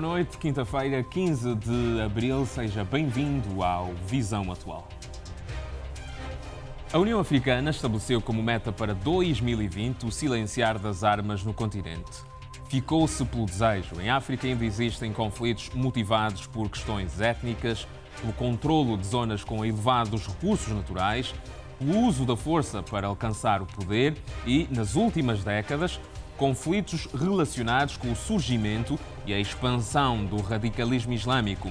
boa noite. Quinta-feira, 15 de abril, seja bem-vindo ao Visão Atual. A União Africana estabeleceu como meta para 2020 o silenciar das armas no continente. Ficou-se pelo desejo. Em África ainda existem conflitos motivados por questões étnicas, pelo controlo de zonas com elevados recursos naturais, o uso da força para alcançar o poder e, nas últimas décadas, conflitos relacionados com o surgimento e a expansão do radicalismo islâmico.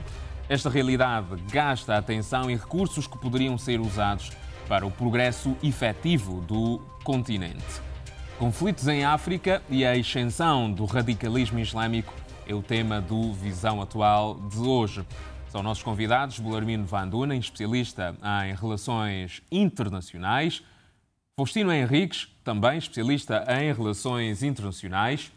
Esta realidade gasta atenção e recursos que poderiam ser usados para o progresso efetivo do continente. Conflitos em África e a ascensão do radicalismo islâmico é o tema do Visão Atual de hoje. São nossos convidados Belarmino Van Dunen, especialista em relações internacionais, Faustino Henriques, também especialista em relações internacionais,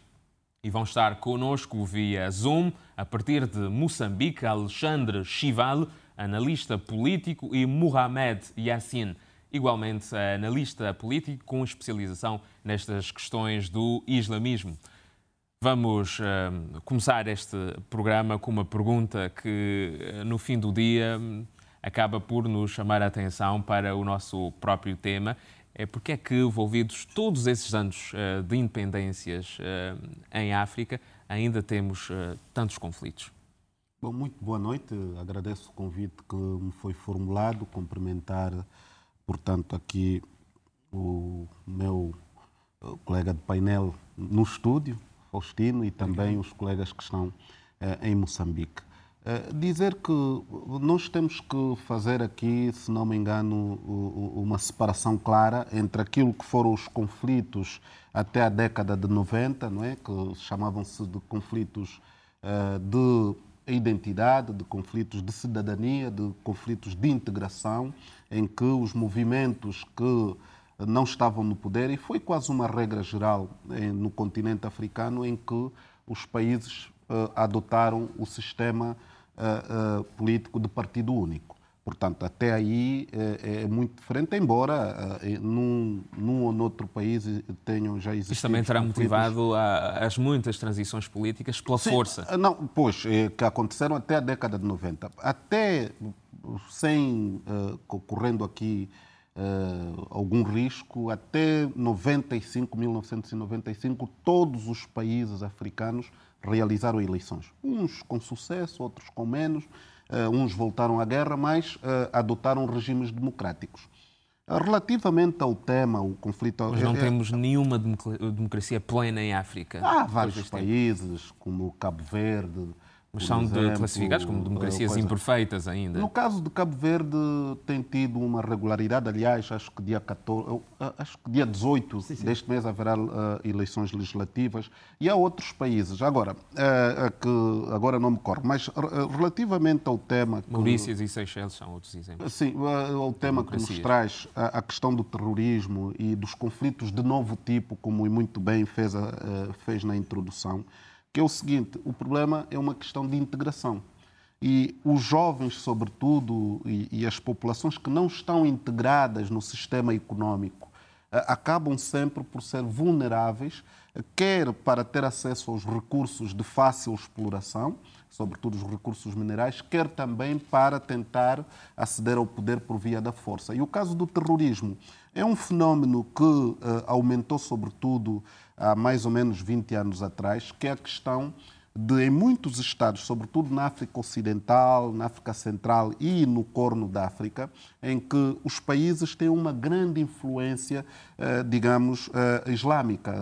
e vão estar conosco via Zoom, a partir de Moçambique, Alexandre Chival, analista político, e Mohamed Yassin, igualmente analista político com especialização nestas questões do islamismo. Vamos uh, começar este programa com uma pergunta que, uh, no fim do dia, acaba por nos chamar a atenção para o nosso próprio tema. É porque é que, envolvidos todos esses anos uh, de independências em África, ainda temos tantos conflitos? Bom, muito boa noite. Agradeço o convite que me foi formulado. Cumprimentar, portanto, aqui o meu colega de painel no estúdio, Faustino, e também os colegas que estão em Moçambique. Eh, dizer que nós temos que fazer aqui, se não me engano, uma separação clara entre aquilo que foram os conflitos até a década de 90, não é? que chamavam-se de conflitos eh, de identidade, de conflitos de cidadania, de conflitos de integração, em que os movimentos que não estavam no poder e foi quase uma regra geral eh, no continente africano em que os países adotaram o sistema uh, uh, político de partido único. Portanto, até aí é, é muito diferente, embora num, num ou noutro país tenham já existido. Isto também terá motivado a, as muitas transições políticas pela Sim, força. Não, pois, é, que aconteceram até a década de 90. Até sem, correndo aqui uh, algum risco. Até 95, 1995, todos os países africanos realizaram eleições. Uns com sucesso, outros com menos. Uh, uns voltaram à guerra, mas uh, adotaram regimes democráticos. Relativamente ao tema, o conflito. Mas não é, temos nenhuma democracia plena em África. Há vários países, como Cabo Verde, mas são exemplo, classificados como democracias coisa... imperfeitas ainda. No caso de Cabo Verde, tem tido uma regularidade. Aliás, acho que dia, 14, acho que dia 18 sim, sim. deste mês haverá uh, eleições legislativas. E há outros países. Agora, uh, que agora não me corre, mas uh, relativamente ao tema. Que, Maurícias e Seychelles são outros exemplos. Sim, ao tema que nos traz a, a, questão do terrorismo e dos conflitos de novo tipo, como muito bem fez, fez na introdução que é o seguinte: o problema é uma questão de integração. E os jovens, sobretudo, e, e as populações que não estão integradas no sistema econômico, acabam sempre por ser vulneráveis, quer para ter acesso aos recursos de fácil exploração, sobretudo os recursos minerais, quer também para tentar aceder ao poder por via da força. E o caso do terrorismo é um fenómeno que uh, aumentou, sobretudo, há mais ou menos 20 anos atrás, que é a questão de, em muitos estados, sobretudo na África Ocidental, na África Central e no Corno da África, em que os países têm uma grande influência, eh, digamos, eh, islâmica.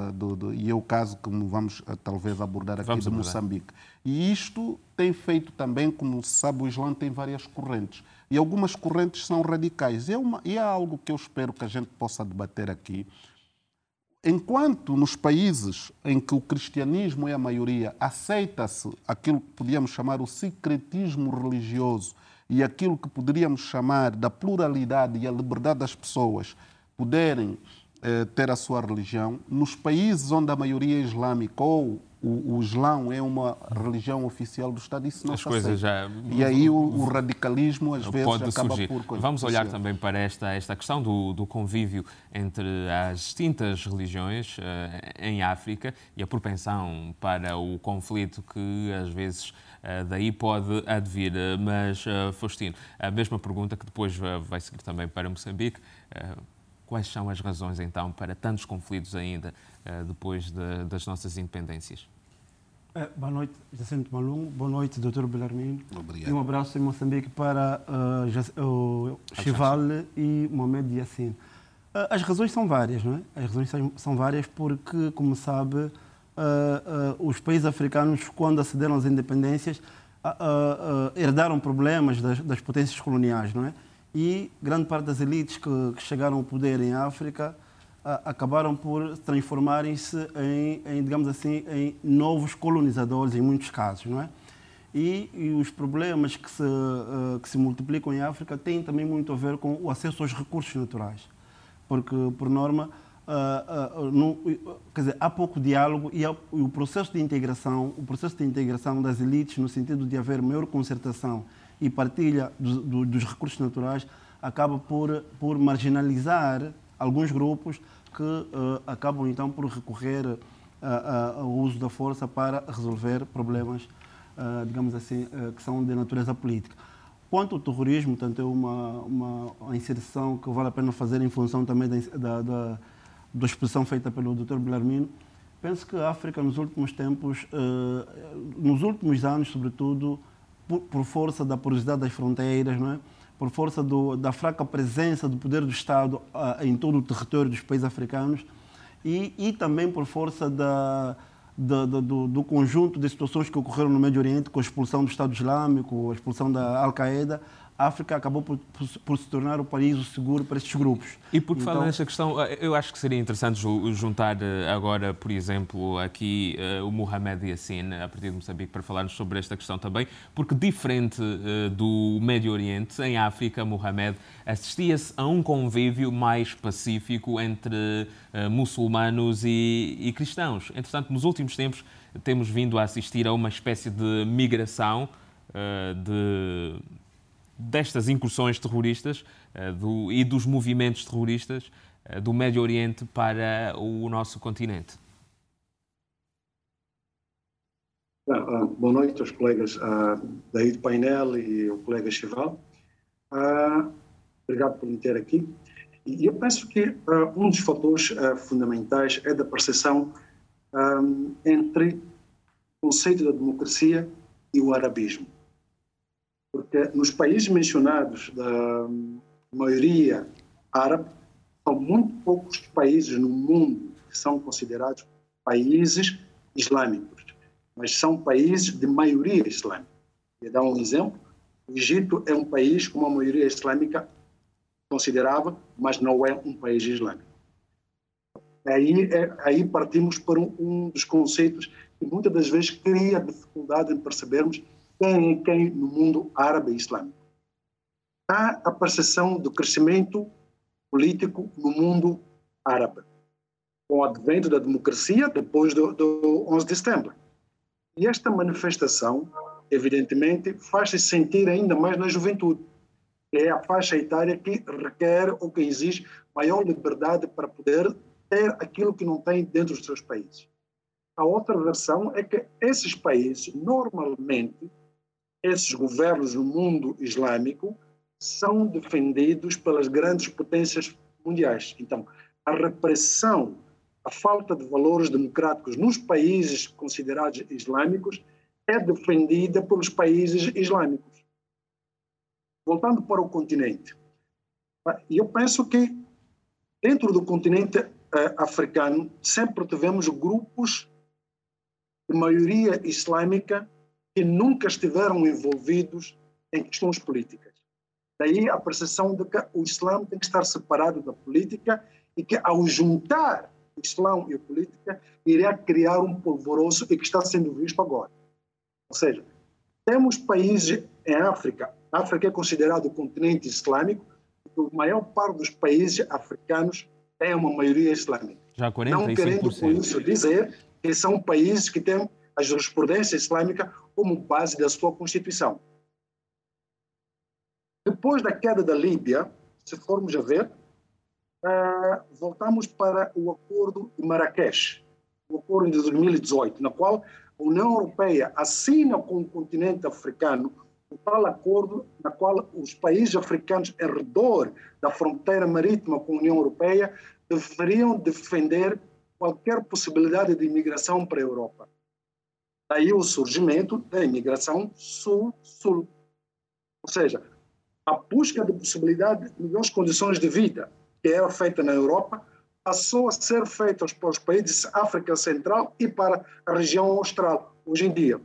e é o caso que vamos eh, talvez abordar aqui vamos de abordar. Moçambique. E isto tem feito também, como se sabe, o Islã tem várias correntes. E algumas correntes são radicais. E é, uma, e é algo que eu espero que a gente possa debater aqui enquanto nos países em que o cristianismo é a maioria, aceita-se aquilo que podíamos chamar o secretismo religioso e aquilo que poderíamos chamar da pluralidade e a liberdade das pessoas poderem ter a sua religião. Nos países onde a maioria é islâmica ou o, o Islão é uma religião oficial do Estado, isso não As coisas já... E aí o, o radicalismo às vezes pode acaba surgir. por... Vamos olhar também para esta, esta questão do, do convívio entre as distintas religiões uh, em África e a propensão para o conflito que às vezes uh, daí pode advir. Mas, uh, Faustino, a mesma pergunta que depois vai seguir também para Moçambique. Quais são as razões, então, para tantos conflitos ainda uh, depois de, das nossas independências? É, boa noite, Jacinto Malum. Boa noite, Dr. Belarmino. Obrigado. E um abraço em Moçambique para uh, o Chival e Mohamed Yassin. Uh, as razões são várias, não é? As razões são, várias porque, como sabe, os países africanos, quando acederam às independências, herdaram problemas das, das potências coloniais, não é? E grande parte das elites que, que chegaram ao poder em África a, acabaram por transformarem-se em, em, digamos assim, em novos colonizadores em muitos casos, não é? E, e os problemas que se, uh, que se multiplicam em África têm também muito a ver com o acesso aos recursos naturais, porque por norma Uh, uh, quer dizer, há pouco diálogo e, há, e, o processo de integração, o processo de integração das elites no sentido de haver maior concertação e partilha do, do, dos recursos naturais acaba por, por marginalizar alguns grupos que uh, acabam então por recorrer uh, uh, ao uso da força para resolver problemas, digamos assim, que são de natureza política. Quanto ao terrorismo, tanto é uma, uma inserção que vale a pena fazer em função também da, da, da, exposição feita pelo Dr. Belarmino, penso que a África nos últimos tempos, nos últimos anos sobretudo, por, por força da porosidade das fronteiras, não é? por força do, da fraca presença do poder do Estado uh, em todo o território dos países africanos e, e também por força da, da, da, do, do, conjunto de situações que ocorreram no Médio Oriente, com a expulsão do Estado Islâmico, a expulsão da Al-Qaeda, a África acabou por, por, por, se tornar o país seguro para estes grupos. E porque então... fala nesta questão, eh, eu acho que seria interessante juntar eh, agora, por exemplo, aqui uh, o Mohamed Yassin, a partir de Moçambique, para falarmos sobre esta questão também, porque diferente do Médio Oriente, em África, Mohamed, assistia-se a um convívio mais pacífico entre muçulmanos e, e cristãos. Entretanto, nos últimos tempos, temos vindo a assistir a uma espécie de migração de destas incursões terroristas uh, do, e dos movimentos terroristas uh, do Médio Oriente para o nosso continente? Uh, boa noite aos colegas uh, daí do painel e o colega Chival. obrigado por me ter aqui. E eu penso que um dos fatores fundamentais é da percepção um, entre o conceito da democracia e o arabismo porque nos países mencionados da maioria árabe, são muito poucos países no mundo que são considerados países islâmicos, mas são países de maioria islâmica. Vou dar um exemplo. O Egito é um país com uma maioria islâmica considerável, mas não é um país islâmico. Aí, é, aí partimos para um, um dos conceitos que muitas das vezes cria dificuldade em percebermos é quem no mundo árabe e islâmico. Há a percepção do crescimento político no mundo árabe, com o advento da democracia depois do, do 11 de setembro. E esta manifestação, evidentemente, faz-se sentir ainda mais na juventude, que é a faixa etária que requer ou que exige maior liberdade para poder ter aquilo que não tem dentro dos seus países. A outra versão é que esses países, normalmente, esses governos no mundo islâmico são defendidos pelas grandes potências mundiais. Então, a repressão, a falta de valores democráticos nos países considerados islâmicos é defendida pelos países islâmicos. Voltando para o continente, eu penso que dentro do continente eh, africano sempre tivemos grupos de maioria islâmica que nunca estiveram envolvidos em questões políticas. Daí a percepção de que o Islã tem que estar separado da política e que, ao juntar o Islã e a política, iria criar um polvoroso e que está sendo visto agora. Ou seja, temos países em África, a África é considerado o continente islâmico, a maior parte dos países africanos têm uma maioria islâmica. Já 45%. Não querendo com isso dizer que são países que têm a jurisprudência islâmica como base da sua constituição. Depois da queda da Líbia, se formos a ver, uh, voltamos para o Acordo de Marrakech, o Acordo de 2018, na qual a União Europeia assina com o continente africano o tal acordo na qual os países africanos em redor da fronteira marítima com a União Europeia deveriam defender qualquer possibilidade de imigração para a Europa. Daí o surgimento da imigração sul-sul. Ou seja, a busca de possibilidade de melhores condições de vida que era feita na Europa passou a ser feita para os países África Central e para a região austral, hoje em dia.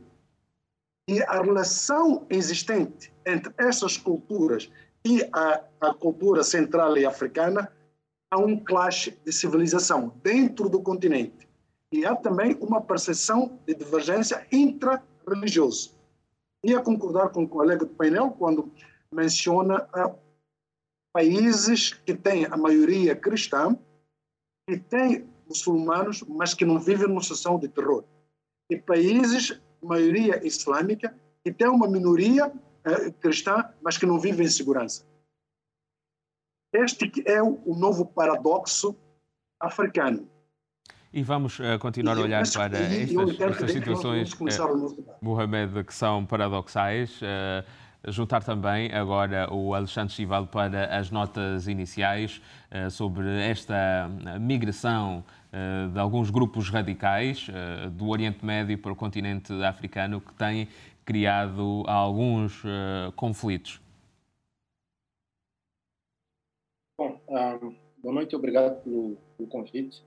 E a relação existente entre essas culturas e a, a cultura central e africana há um clash de civilização dentro do continente. E há também uma percepção de divergência intra-religiosa. E a concordar com o colega do painel quando menciona uh, países que têm a maioria cristã e têm muçulmanos, mas que não vivem numa situação de terror. E países maioria islâmica e tem uma minoria uh, cristã, mas que não vive em segurança. Este é o novo paradoxo africano. E vamos uh, continuar a olhar para estas, estas situações, uh, Mohamed, que são paradoxais. Uh, juntar também agora o Alexandre Chival para as notas iniciais uh, sobre esta migração uh, de alguns grupos radicais do Oriente Médio para o continente africano que têm criado alguns conflitos. Bom, um, boa noite, obrigado pelo, pelo convite.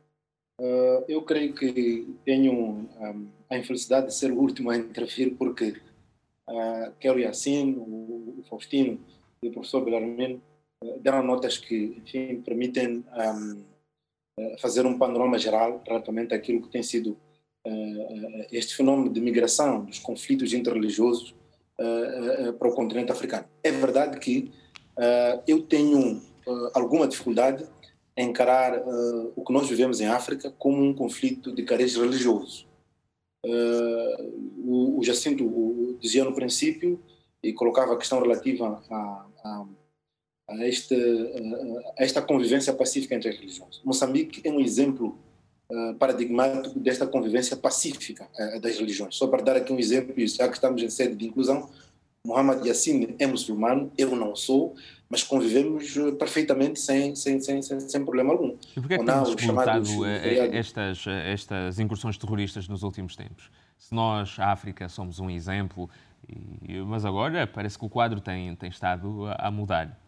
Uh, eu creio que tenho um, a infelicidade de ser o último a intervir, porque uh, Kelly Yassin, o, o Faustino e o professor Belarmino uh, deram notas que, enfim, permitem um, uh, fazer um panorama geral relativamente àquilo que tem sido este fenômeno de migração dos conflitos interreligiosos para o continente africano. É verdade que eu tenho alguma dificuldade encarar uh, o que nós vivemos em África como um conflito de cariz religioso. Uh, o, o, Jacinto dizia no princípio e colocava a questão relativa a, a, a, este, a esta convivência pacífica entre as religiões. Moçambique é um exemplo uh, paradigmático desta convivência pacífica das religiões. Só para dar aqui um exemplo, já que estamos em sede de inclusão, Muhammad Yassin é muçulmano, eu não sou, mas convivemos eh, perfeitamente sem, sem, sem, sem, sem problema algum. E porquê é que temos eh, estas, estas incursões terroristas nos últimos tempos? Se nós, a África, somos um exemplo, mas agora parece que o quadro tem, tem estado a mudar.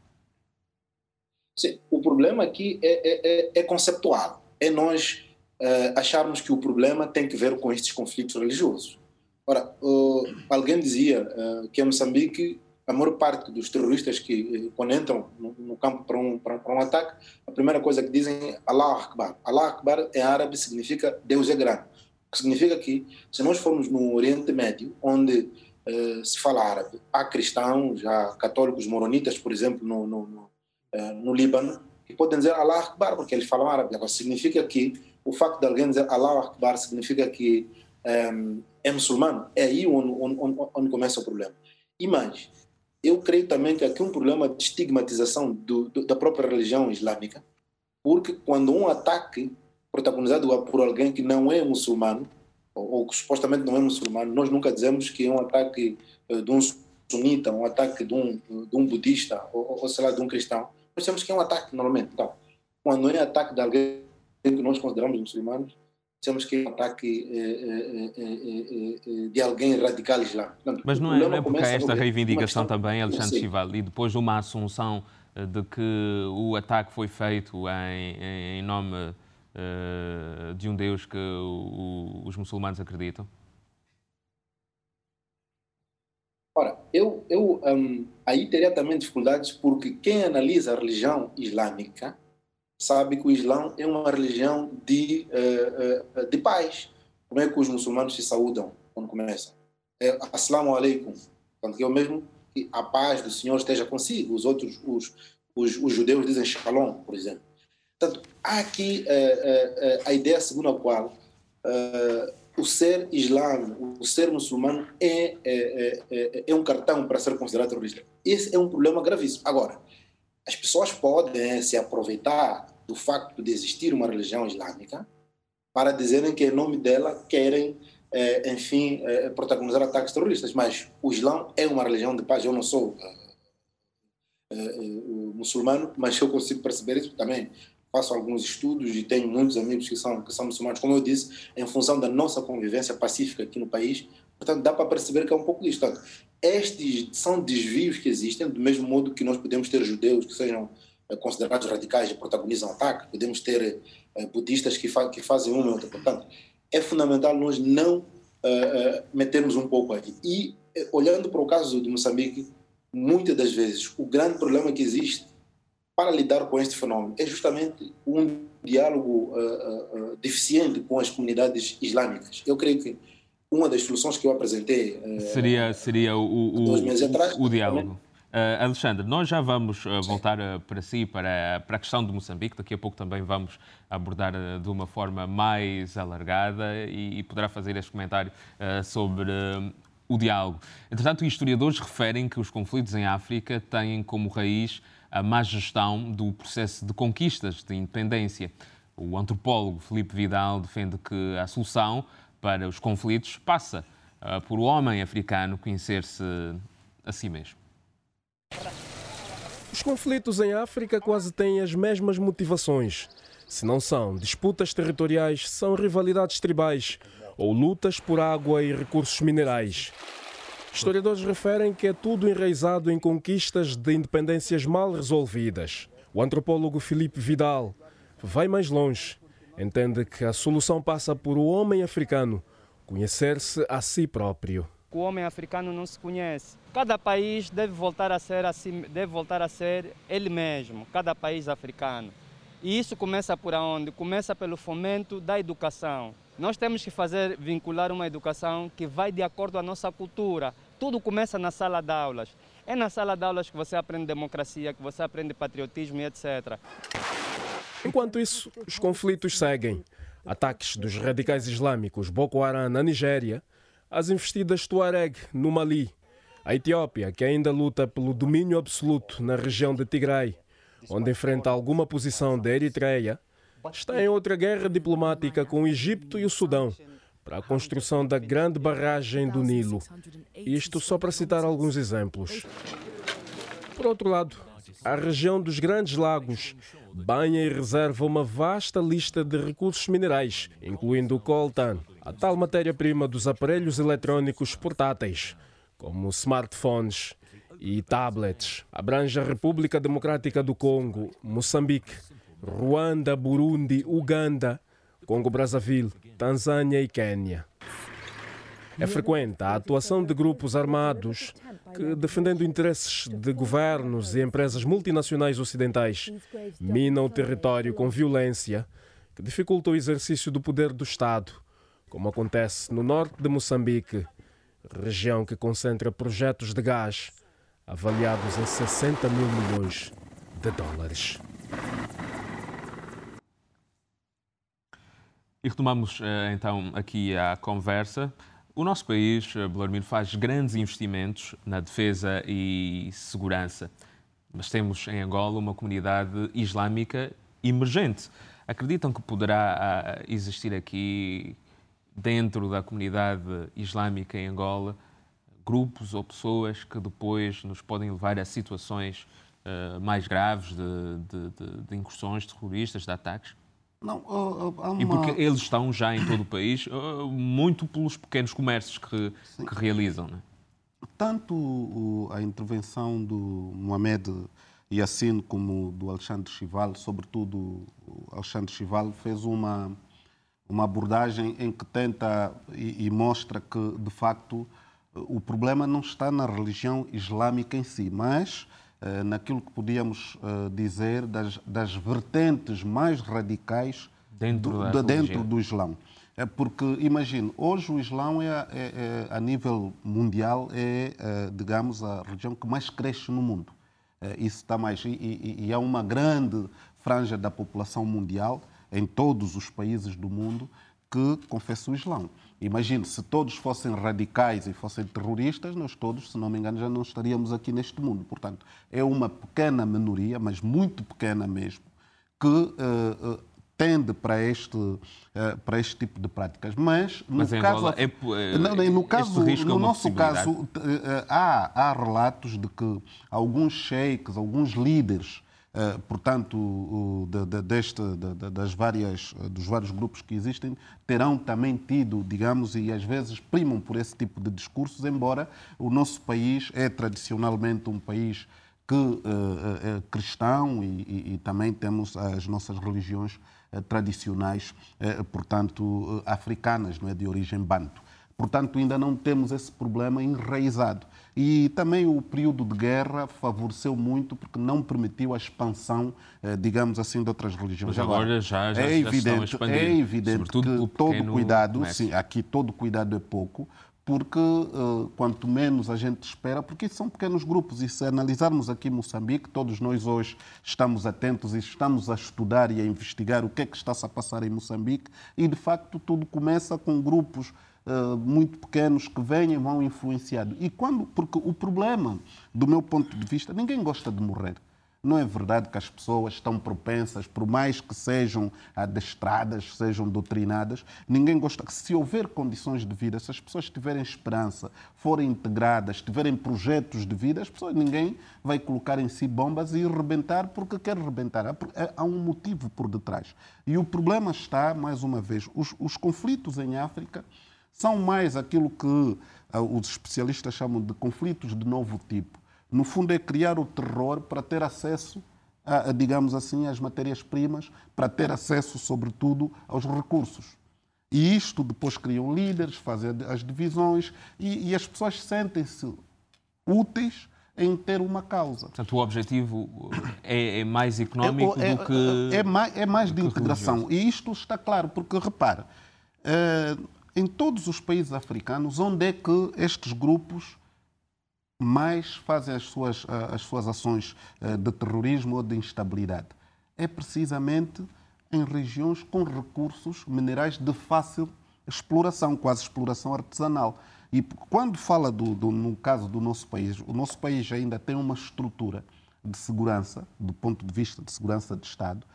Sim, o problema aqui é, é, é, é conceptual. É nós uh, acharmos que o problema tem que ver com estes conflitos religiosos. Ora, uh, alguém dizia uh, que em Moçambique a maior parte dos terroristas que, eh, quando entram no, no campo para um, para, para, um ataque, a primeira coisa que dizem é Allah Akbar. Allah Akbar em árabe significa Deus é grande. O que significa que, se nós formos no Oriente Médio, onde uh, se fala árabe, há cristãos, há católicos moronitas, por exemplo, no, no, no, uh, no Líbano, que podem dizer Allah Akbar porque eles falam árabe. Agora, significa que o facto de alguém dizer Allah Akbar significa que um, é muçulmano. É aí onde, onde, onde começa o problema. E mais, eu creio também que aqui é um problema de estigmatização do, do, da própria religião islâmica, porque quando um ataque protagonizado por alguém que não é muçulmano, ou, ou que supostamente não é muçulmano, nós nunca dizemos que é um ataque uh, de um sunita, um ataque de um, de um budista, ou, ou sei lá, de um cristão. Nós dizemos que é um ataque normalmente. Então, quando é ataque de alguém que nós consideramos muçulmanos, temos que é um ataque eh, eh, eh, de alguém radical islâmico. Mas não é, não é porque há esta reivindicação também, Alexandre Chival, e depois uma assunção de que o ataque foi feito em, em nome uh, de um Deus que o, os muçulmanos acreditam? Ora, eu, eu um, aí teria também dificuldades porque quem analisa a religião islâmica sabe que o Islã é uma religião de, uh, uh, de paz. Como é que os muçulmanos se saúdam quando começam? É, Assalamu alaikum. Portanto, que é o mesmo que a paz do Senhor esteja consigo. Os outros, os, os, os judeus dizem shalom, por exemplo. Portanto, há aqui uh, a ideia segundo a qual o ser islâmico, o ser muçulmano é, é, é, é, um cartão para ser considerado terrorista. Esse é um problema gravíssimo. Agora, as pessoas podem se aproveitar do facto de existir uma religião islâmica para dizerem que em nome dela querem, é, enfim, é, protagonizar ataques terroristas. Mas o Islão é uma religião de paz. Eu não sou é, muçulmano, mas eu consigo perceber isso também. Faço alguns estudos e tenho muitos amigos que são, que são muçulmanos, como eu disse, em função da nossa convivência pacífica aqui no país. Portanto, dá para perceber que é um pouco disto. estes são desvios que existem, do mesmo modo que nós podemos ter judeus que sejam considerados radicais e protagonizam ataque, podemos ter uh, budistas que, fa que fazem uma e outra. Portanto, é fundamental nós não uh, uh, metermos um pouco aqui. E, olhando para o caso de Moçambique, muitas das vezes o grande problema que existe para lidar com este fenômeno é justamente um diálogo deficiente com as comunidades islâmicas. Eu creio que uma das soluções que eu apresentei seria seria o, o, atrás, o diálogo. Uh, Alexandre, nós já vamos uh, voltar uh, para si, para, para a questão de Moçambique. Daqui a pouco também vamos abordar de uma forma mais alargada e, e poderá fazer este comentário sobre o diálogo. Entretanto, historiadores referem que os conflitos em África têm como raiz a má gestão do processo de conquistas de independência. O antropólogo Felipe Vidal defende que a solução para os conflitos passa por o homem africano conhecer-se a si mesmo. Os conflitos em África quase têm as mesmas motivações. Se não são disputas territoriais, são rivalidades tribais ou lutas por água e recursos minerais. Historiadores referem que é tudo enraizado em conquistas de independências mal resolvidas. O antropólogo Felipe Vidal vai mais longe. Entende que a solução passa por o homem africano conhecer-se a si próprio o homem africano não se conhece. Cada país deve voltar a ser assim, deve voltar a ser ele mesmo, cada país africano. E isso começa por onde? Começa pelo fomento da educação. Nós temos que fazer vincular uma educação que vai de acordo com a nossa cultura. Tudo começa na sala de aulas. É na sala de aulas que você aprende democracia, que você aprende patriotismo e etc. Enquanto isso, os conflitos seguem. Ataques dos radicais islâmicos Boko Haram na Nigéria as investidas Tuareg no Mali, a Etiópia, que ainda luta pelo domínio absoluto na região de Tigray, onde enfrenta alguma posição da Eritreia, está em outra guerra diplomática com o Egito e o Sudão para a construção da grande barragem do Nilo. Isto só para citar alguns exemplos. Por outro lado, a região dos Grandes Lagos banha e reserva uma vasta lista de recursos minerais, incluindo o coltan, a tal matéria-prima dos aparelhos eletrónicos portáteis, como smartphones e tablets. Abrange a República Democrática do Congo, Moçambique, Ruanda, Burundi, Uganda, Congo-Brazzaville, Tanzânia e Quênia. É frequente a atuação de grupos armados que, defendendo interesses de governos e empresas multinacionais ocidentais, minam o território com violência que dificulta o exercício do poder do Estado, como acontece no norte de Moçambique, região que concentra projetos de gás avaliados em 60 mil milhões de dólares. E retomamos eh, então aqui a conversa. O nosso país, eh, Belormino, faz grandes investimentos na defesa e segurança, mas temos em Angola uma comunidade islâmica emergente. Acreditam que poderá ah, existir aqui, dentro da comunidade islâmica em Angola, grupos ou pessoas que depois nos podem levar a situações uh, mais graves de, de, de, de incursões terroristas, de ataques? Não, uh, uma... E porque eles estão já em todo o país, uh, muito pelos pequenos comércios que, que realizam. Né? Tanto o, a intervenção do Mohamed Yassin como do Alexandre Chival, sobretudo o Alexandre Chival, fez uma, uma abordagem em que tenta e, e mostra que, de facto, o problema não está na religião islâmica em si, mas eh, naquilo que podíamos eh, dizer das, das vertentes mais radicais dentro, do, de, dentro do Islão. É porque, imagine, hoje o Islão é, é, é, a nível mundial é, é, digamos, a religião que mais cresce no mundo. Isso está mais. E, e, e há uma grande franja da população mundial, em todos os países do mundo, que confessa o Islão. Imagine, se todos fossem radicais e fossem terroristas, nós todos, se não me engano, já não estaríamos aqui neste mundo. Portanto, é uma pequena minoria, mas muito pequena mesmo, que uh, uh, tende para este, uh, para este tipo de práticas. Mas, no mas caso, é, no, no, caso, no nosso caso, há, há relatos de que alguns sheiks, alguns líderes portanto, de, de, deste, de, das várias, dos vários grupos que existem, terão também tido, digamos, e às vezes primam por esse tipo de discursos, embora o nosso país é tradicionalmente um país que é, é cristão e, e, também temos as nossas religiões tradicionais, portanto, africanas, não é, de origem banto. Portanto, ainda não temos esse problema enraizado. E também o período de guerra favoreceu muito porque não permitiu a expansão, eh, digamos assim, de outras religiões. Mas agora, já, já, é evidente, a É evidente que todo cuidado, sim, aqui todo cuidado é pouco, porque uh, quanto menos a gente espera, porque são pequenos grupos, e se analisarmos aqui Moçambique, todos nós hoje estamos atentos e estamos a estudar e a investigar o que é que está-se a passar em Moçambique, e de facto tudo começa com grupos uh, muito pequenos que e vão influenciando. E quando, porque o problema, do meu ponto de vista, ninguém gosta de morrer. Não é verdade que as pessoas estão propensas, por mais que sejam adestradas, sejam doutrinadas, ninguém gosta. Se houver condições de vida, se as pessoas tiverem esperança, forem integradas, tiverem projetos de vida, as pessoas, ninguém vai colocar em si bombas e rebentar porque quer rebentar. Há um motivo por detrás. E o problema está, mais uma vez, os, os conflitos em África são mais aquilo que uh, os especialistas chamam de conflitos de novo tipo. No fundo, é criar o terror para ter acesso, a, a digamos assim, às matérias-primas, para ter acesso, sobretudo, aos recursos. E isto depois criam líderes, fazem as divisões e, e as pessoas sentem-se úteis em ter uma causa. Portanto, o objetivo é, é mais económico é, é, do que. É, mais, é mais de integração. Religioso. E isto está claro, porque repara, uh, em todos os países africanos, onde é que estes grupos mais fazem as suas, as suas ações eh, de terrorismo ou de instabilidade? É precisamente em regiões com recursos minerais de fácil exploração, quase exploração artesanal. E quando fala do, do, no caso do nosso país, o nosso país ainda tem uma estrutura de segurança, do ponto de vista de segurança de Estado,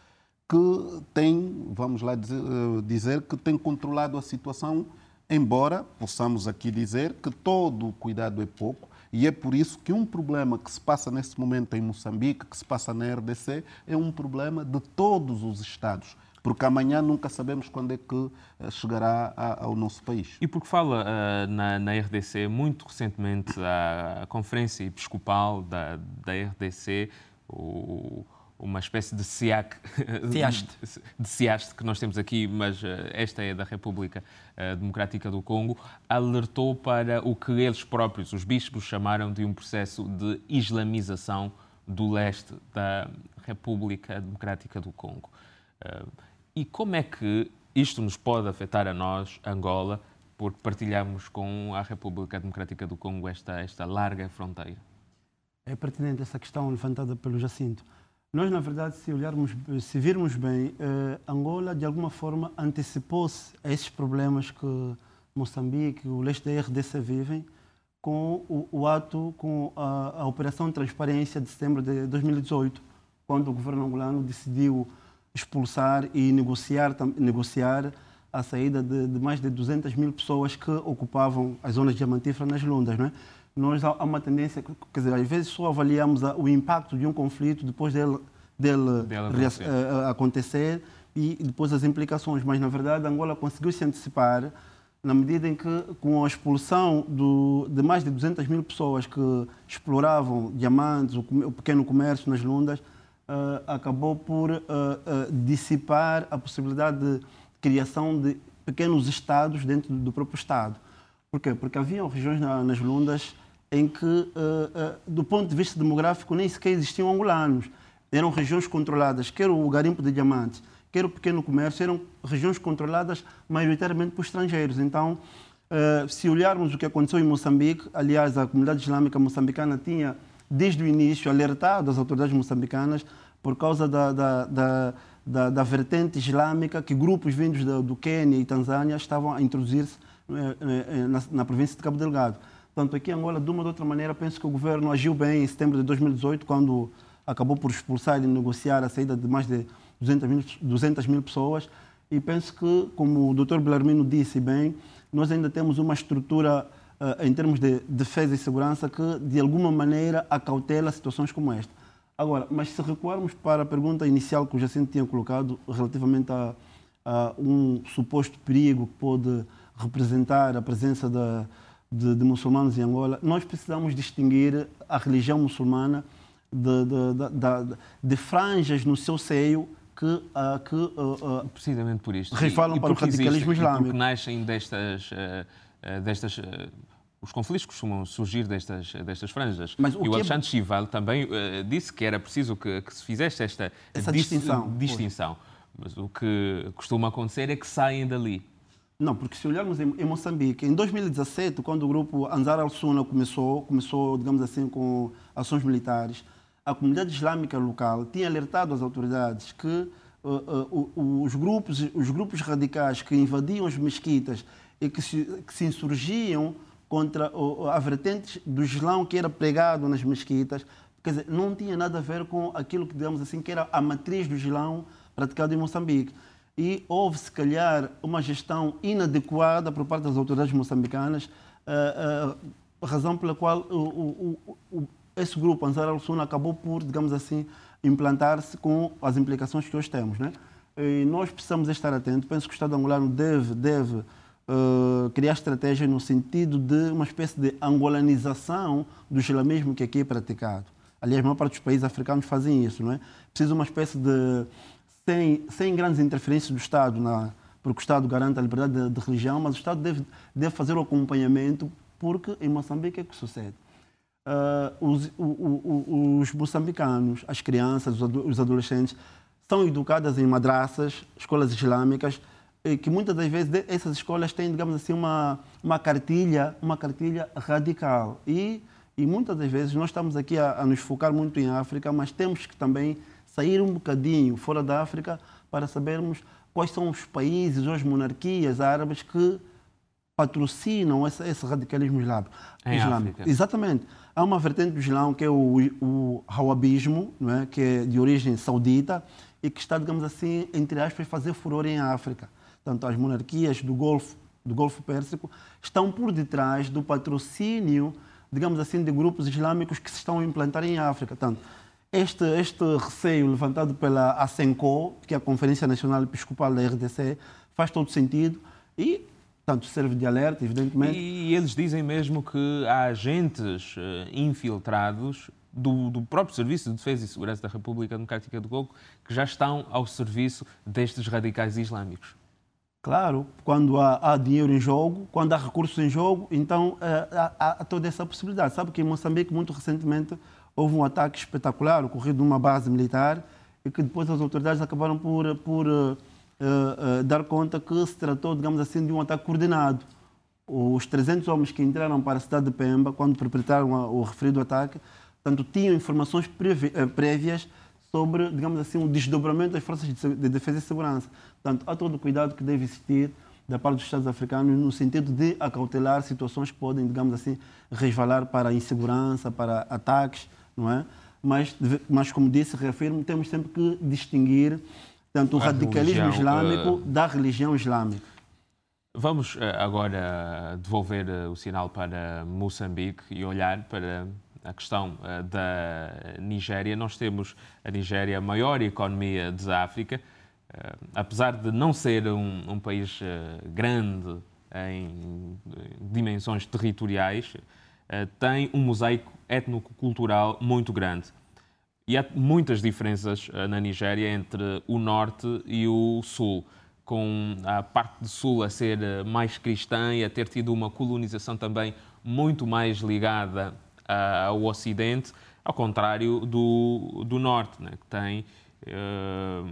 que tem, vamos lá dizer, eh, dizer, que tem controlado a situação, embora possamos aqui dizer que todo o cuidado é pouco, e é por isso que um problema que se passa neste momento em Moçambique, que se passa na RDC, é um problema de todos os Estados porque amanhã nunca sabemos quando é que eh, chegará ao nosso país. E porque fala uh, na, na, RDC, muito recentemente, a, a Conferência Episcopal da, da RDC, o, uma espécie de SIAC, de SIAST que nós temos aqui, mas eh, esta é da República eh, Democrática do Congo, alertou para o que eles próprios, os bispos, chamaram de um processo de islamização do leste da República Democrática do Congo. Eh, e como é que isto nos pode afetar a nós, Angola, porque partilhamos com a República Democrática do Congo esta, esta larga fronteira? É pertinente essa questão levantada pelo Jacinto. Nós, na verdade, se olharmos, se virmos bem, eh, Angola, de alguma forma, antecipou-se a esses problemas que Moçambique, o leste da RDC vivem, com o, o ato, com a, a, Operação Transparência de setembro de 2018, quando o governo angolano decidiu expulsar e negociar, negociar a saída de, de mais de 200 mil pessoas que ocupavam as zonas diamantíferas nas Lundas. Não é? Nós há uma tendência, quer dizer, às vezes só avaliamos o impacto de um conflito depois dele, dele, dele acontecer. Uh, acontecer e depois as implicações, mas na verdade Angola conseguiu se antecipar na medida em que, com a expulsão do, de mais de 200 mil pessoas que exploravam diamantes, o, o pequeno comércio nas lundas, uh, acabou por uh, dissipar a possibilidade de criação de pequenos estados dentro do próprio Estado. Por quê? Porque haviam regiões na, nas lundas em que, uh, uh, do ponto de vista demográfico, nem sequer existiam angolanos. Eram regiões controladas, quer o garimpo de diamantes, quer o pequeno comércio, eram regiões controladas maioritariamente por estrangeiros. Então, uh, se olharmos o que aconteceu em Moçambique, aliás, a comunidade islâmica moçambicana tinha desde o início, alertado as autoridades moçambicanas por causa da, da, da, da, da vertente islâmica que grupos vindos do, do Quênia e Tanzânia estavam a introduzir-se na, na província de Cabo Delgado. Portanto, aqui em Angola, de uma ou de outra maneira, penso que o governo agiu bem em setembro de 2018, quando acabou por expulsar e negociar a saída de mais de 200 mil, 200 mil pessoas. E penso que, como o Dr. Belarmino disse bem, nós ainda temos uma estrutura uh, em termos de defesa e segurança que, de alguma maneira, acautela situações como esta. Agora, mas se recuarmos para a pergunta inicial que o Jacinto tinha colocado relativamente a, a um suposto perigo que pode representar a presença da, de, de, muçulmanos em Angola, nós precisamos distinguir a religião muçulmana de, de, de franjas no seu seio que, uh, que uh, precisamente por isto refalam para o radicalismo existe, islâmico. Porque nascem destas, uh, destas os conflitos costumam surgir destas, destas franjas. Mas o e o é Alexandre é... Chival também disse que era preciso que, que se fizesse esta Essa distinção. distinção. Mas o que costuma acontecer é que saem dali. Não, porque se olharmos em, em Moçambique, em 2017, quando o grupo Ansar al-Sunna começou, começou, digamos assim, com ações militares, a comunidade islâmica local tinha alertado as autoridades que uh, uh, os, grupos, os grupos radicais que invadiam as mesquitas e que se, que se insurgiam contra a vertente do Islão que era pregado nas mesquitas, quer dizer, não tinha nada a ver com aquilo que, digamos assim, que era a matriz do Islão praticado em Moçambique e houve, se calhar, uma gestão inadequada por parte das autoridades moçambicanas, uh, uh, razão pela qual o, o, o, esse grupo, Ansar al-Sunna, acabou por, digamos assim, implantar-se com as implicações que hoje temos. Né? E nós precisamos estar atentos. Penso que o Estado angolano deve, deve uh, criar estratégia no sentido de uma espécie de angolanização do islamismo que aqui é praticado. Aliás, a maior parte dos países africanos fazem isso. Não é? Precisa uma espécie de sem, sem grandes interferências do Estado, na, porque o Estado garante a liberdade de, de religião, mas o Estado deve, deve fazer o acompanhamento, porque em Moçambique é que sucede. Uh, os, o, o, os, moçambicanos, as crianças, os adolescentes, são educadas em madraças, escolas islâmicas, que muitas das vezes essas escolas têm, digamos assim, uma, uma cartilha, uma cartilha radical. E, e muitas das vezes nós estamos aqui a, a nos focar muito em África, mas temos que também sair um bocadinho fora da África para sabermos quais são os países ou as monarquias árabes que patrocinam esse, esse radicalismo islâmico. Em islâmico. África. Exatamente. Há uma vertente do Islão que é o, o Hawabismo, não é? que é de origem saudita e que está, digamos assim, entre aspas, fazer furor em África. Tanto as monarquias do Golfo, do Golfo Pérsico estão por detrás do patrocínio, digamos assim, de grupos islâmicos que se estão a implantar em África. Tanto este, este receio levantado pela ASENCO, que é a Conferência Nacional Episcopal da RDC, faz todo sentido e, tanto serve de alerta, evidentemente. E eles dizem mesmo que há agentes eh, infiltrados do, do, próprio Serviço de Defesa e Segurança da República Democrática do Congo que já estão ao serviço destes radicais islâmicos. Claro, quando há, há dinheiro em jogo, quando há recursos em jogo, então eh, há, há toda essa possibilidade. Sabe que em Moçambique, muito recentemente, houve um ataque espetacular ocorrido numa base militar e que depois as autoridades acabaram por, por uh, uh, dar conta que se tratou, digamos assim, de um ataque coordenado. Os 300 homens que entraram para a cidade de Pemba, quando perpetraram o referido ataque, tanto tinham informações prévias sobre, digamos assim, o desdobramento das forças de defesa e segurança. Portanto, há todo o cuidado que deve existir da parte dos Estados africanos no sentido de acautelar situações que podem, digamos assim, resvalar para a insegurança, para ataques não é? Mas, mas como disse, reafirmo, temos sempre que distinguir tanto o a radicalismo religião, islâmico uh... da religião islâmica. Vamos eh, agora devolver eh, o sinal para Moçambique e olhar para a questão da Nigéria. Nós temos a Nigéria a maior economia da África, apesar de não ser um, um país grande em dimensões territoriais, tem um mosaico étnico-cultural muito grande. E há muitas diferenças eh, na Nigéria entre o norte e o sul, com a parte do sul a ser eh, mais cristã e a ter tido uma colonização também muito mais ligada eh, ao ocidente, ao contrário do, do norte, né, que tem uh,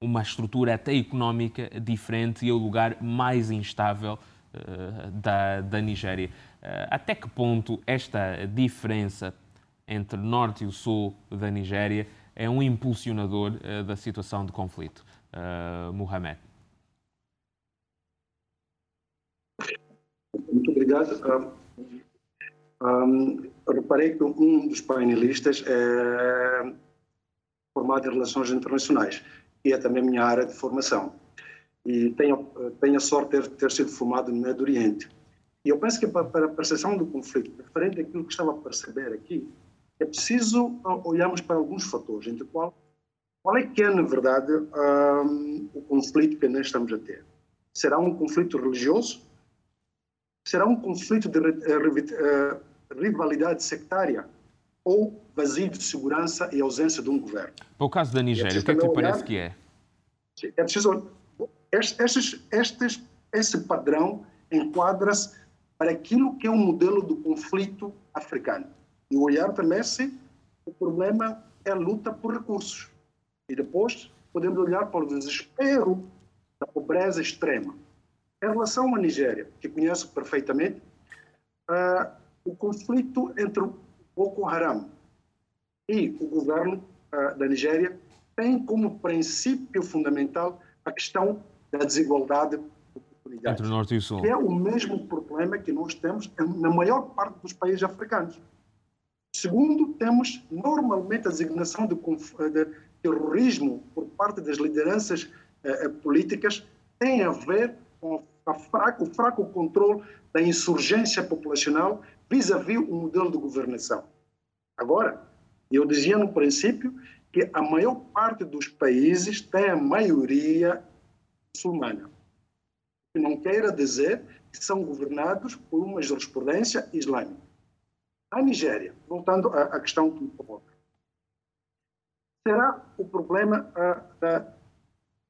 uma estrutura até económica diferente e é o lugar mais instável uh, da, da Nigéria. Eh, até que ponto esta diferença entre norte e o sul da Nigéria é um impulsionador uh, da situação de conflito. Uh, Mohamed. Muito obrigado. Um, reparei que um dos painelistas é formado em Relações Internacionais, que é também minha área de formação. E tenho, tenho a sorte de ter, ter sido formado no Médio Oriente. E eu penso que para, a percepção do conflito, diferente daquilo que estava a perceber aqui, é preciso olharmos para alguns fatores, entre qual qual é que é, na verdade, um, o conflito que nós estamos a ter? Será um conflito religioso? Será um conflito de uh, rivalidade sectária? Ou vazio de segurança e ausência de um governo? Para o caso da Nigéria, é o que é que te parece que é? É preciso. Estes, estes, esse padrão enquadra-se para aquilo que é o modelo do conflito africano. E olhar também se o problema é a luta por recursos. E depois podemos olhar para o desespero da pobreza extrema. Em relação à Nigéria, que conheço perfeitamente, uh, o conflito entre o Boko Haram e o governo uh, da Nigéria tem como princípio fundamental a questão da desigualdade de oportunidades. Entre o Norte e o Sul. Que é o mesmo problema que nós temos na maior parte dos países africanos. Segundo, temos normalmente a designação de, de terrorismo por parte das lideranças eh, eh, políticas tem a ver com fraco, o fraco controle da insurgência populacional vis-à-vis -vis o modelo de governação. Agora, eu dizia no princípio que a maior parte dos países tem a maioria muçulmana. Que não queira dizer que são governados por uma jurisprudência islâmica. A Nigéria, voltando à, à questão que me coloca, será o problema da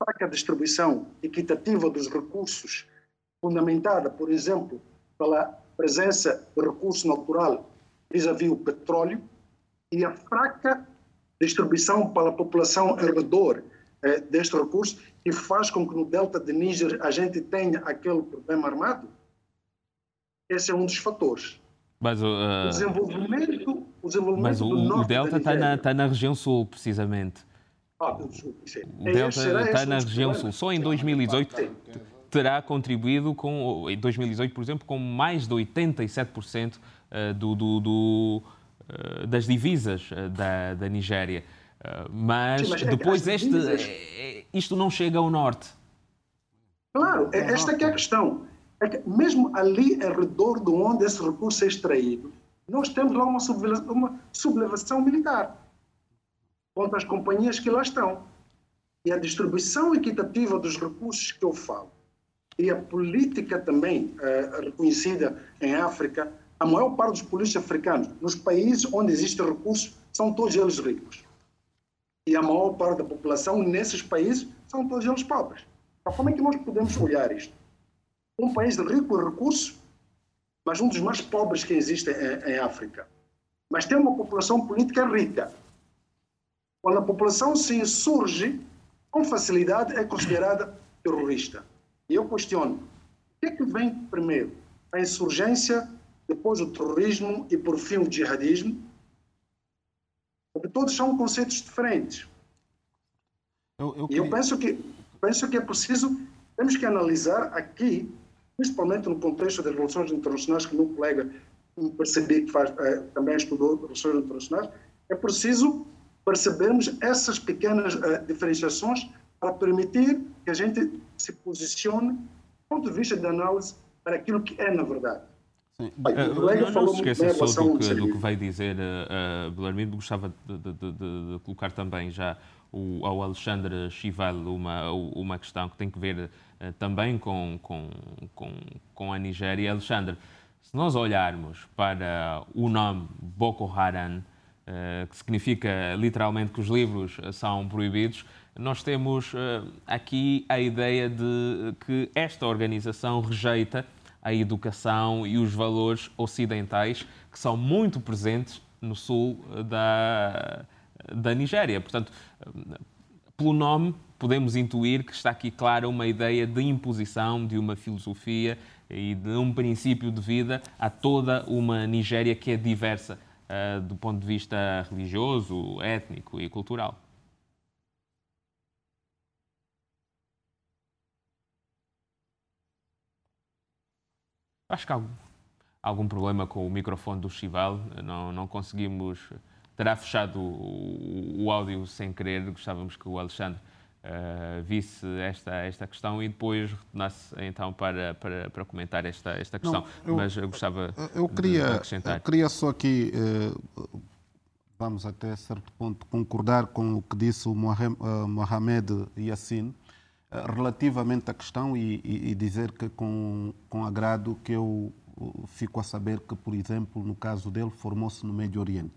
fraca distribuição equitativa dos recursos, fundamentada, por exemplo, pela presença de recurso natural vis-à-vis o petróleo, e a fraca distribuição para a população ao redor eh, deste recurso, que faz com que no delta de Níger a gente tenha aquele problema armado? Esse é um dos fatores. Mas, uh, o desenvolvimento, o desenvolvimento mas o, o Delta está na, tá na região sul, precisamente. Ah, sim. O Delta está na região sul. Só em 2018 terá contribuído com, em 2018, por exemplo, com mais de 87% uh, do, do, do uh, das divisas uh, da, da Nigéria. Mas, sim, mas é depois este, divisas... isto não chega ao norte. Claro, é, esta é a questão é que mesmo ali ao redor de onde esse recurso é extraído, nós temos lá uma sublevação, uma sublevação militar contra as companhias que lá estão. E a distribuição equitativa dos recursos que eu falo, e a política também uh, reconhecida em África, a maior parte dos políticos africanos, nos países onde existem recursos, são todos eles ricos. E a maior parte da população nesses países são todos eles pobres. Então, como é que nós podemos olhar isto? um país rico em recursos, mas um dos mais pobres que existem em, em África. Mas tem uma população política rica. Quando a população se insurge, com facilidade é considerada terrorista. E eu questiono, o que é que vem primeiro? A insurgência, depois o terrorismo e, por fim, o jihadismo? Porque todos são conceitos diferentes. Eu, eu... E eu penso que, penso que é preciso, temos que analisar aqui principalmente no contexto das relações internacionais, que meu colega percebi que faz, eh, também estudou relações internacionais, é preciso percebermos essas pequenas eh, diferenciações para permitir que a gente se posicione do ponto de vista de análise para aquilo que é na verdade. Uh, não, não se esqueça só do que, do que veio dizer uh, uh, Belarmino. Gostava de, de, de, de, colocar também já o, ao Alexandre Chival uma, uma questão que tem que ver uh, também com, com, com, com a Nigéria. Alexandre, se nós olharmos para o nome Boko Haram, uh, que significa literalmente que os livros são proibidos, nós temos aqui a ideia de que esta organização rejeita a educação e os valores ocidentais que são muito presentes no sul da, da Nigéria. Portanto, pelo nome, podemos intuir que está aqui clara uma ideia de imposição de uma filosofia e de um princípio de vida a toda uma Nigéria que é diversa uh, do ponto de vista religioso, étnico e cultural. Acho que há algum problema com o microfone do Chival, não, não conseguimos. Terá fechado o, o áudio sem querer, gostávamos que o Alexandre uh, visse esta, esta questão e depois retornasse então para, para, para comentar esta, esta questão. Não, eu, Mas eu gostava eu queria, de acrescentar. Eu queria só aqui, uh, vamos até certo ponto, concordar com o que disse o Mohamed Yassin relativamente à questão e, e, e, dizer que com, com agrado que eu fico a saber que, por exemplo, no caso dele, formou-se no Médio Oriente.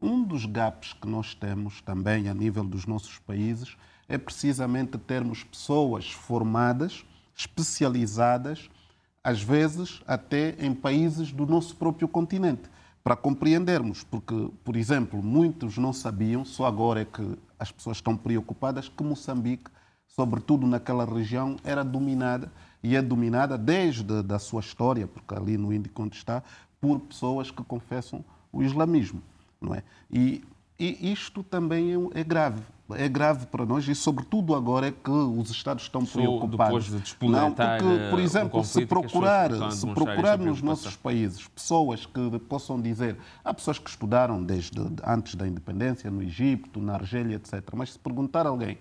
Um dos gaps que nós temos também a nível dos nossos países é precisamente termos pessoas formadas, especializadas, às vezes até em países do nosso próprio continente, para compreendermos, porque, por exemplo, muitos não sabiam, só agora é que as pessoas estão preocupadas, que Moçambique, sobretudo naquela região, era dominada e é dominada desde a sua história, porque ali no Índico onde está, por pessoas que confessam o islamismo. Não é? E, e isto também é, é grave é grave para nós e, sobretudo, agora é que os Estados estão preocupados. De não, porque, por exemplo, um se procurar, se procurar nos nossos países pessoas que possam dizer, há pessoas que estudaram desde antes da independência no Egito, na Argélia, etc. Mas se perguntar a alguém,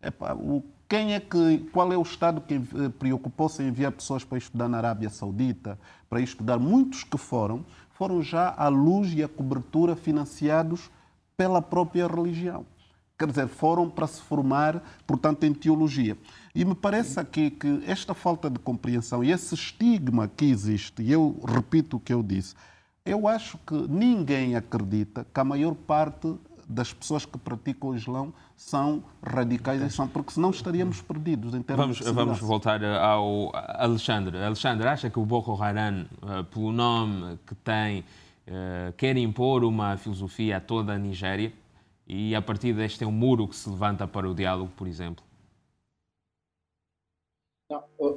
epá, o, quem é que, qual é o Estado que eh, preocupou-se em enviar pessoas para estudar na Arábia Saudita, para estudar? Muitos que foram, foram já à luz e à cobertura financiados pela própria religião quer dizer, foram para se formar, portanto, em teologia. E me parece aqui que esta falta de compreensão e esse estigma que existe, e eu repito o que eu disse, eu acho que ninguém acredita que a maior parte das pessoas que praticam o Islão são radicais são, porque senão estaríamos perdidos em termos vamos, de Vamos voltar ao Alexandre. Alexandre, acha que o Boko Haram, eh, pelo nome que tem, eh, quer impor uma filosofia a toda a Nigéria? e a partir deste é um muro que se levanta para o diálogo, por exemplo?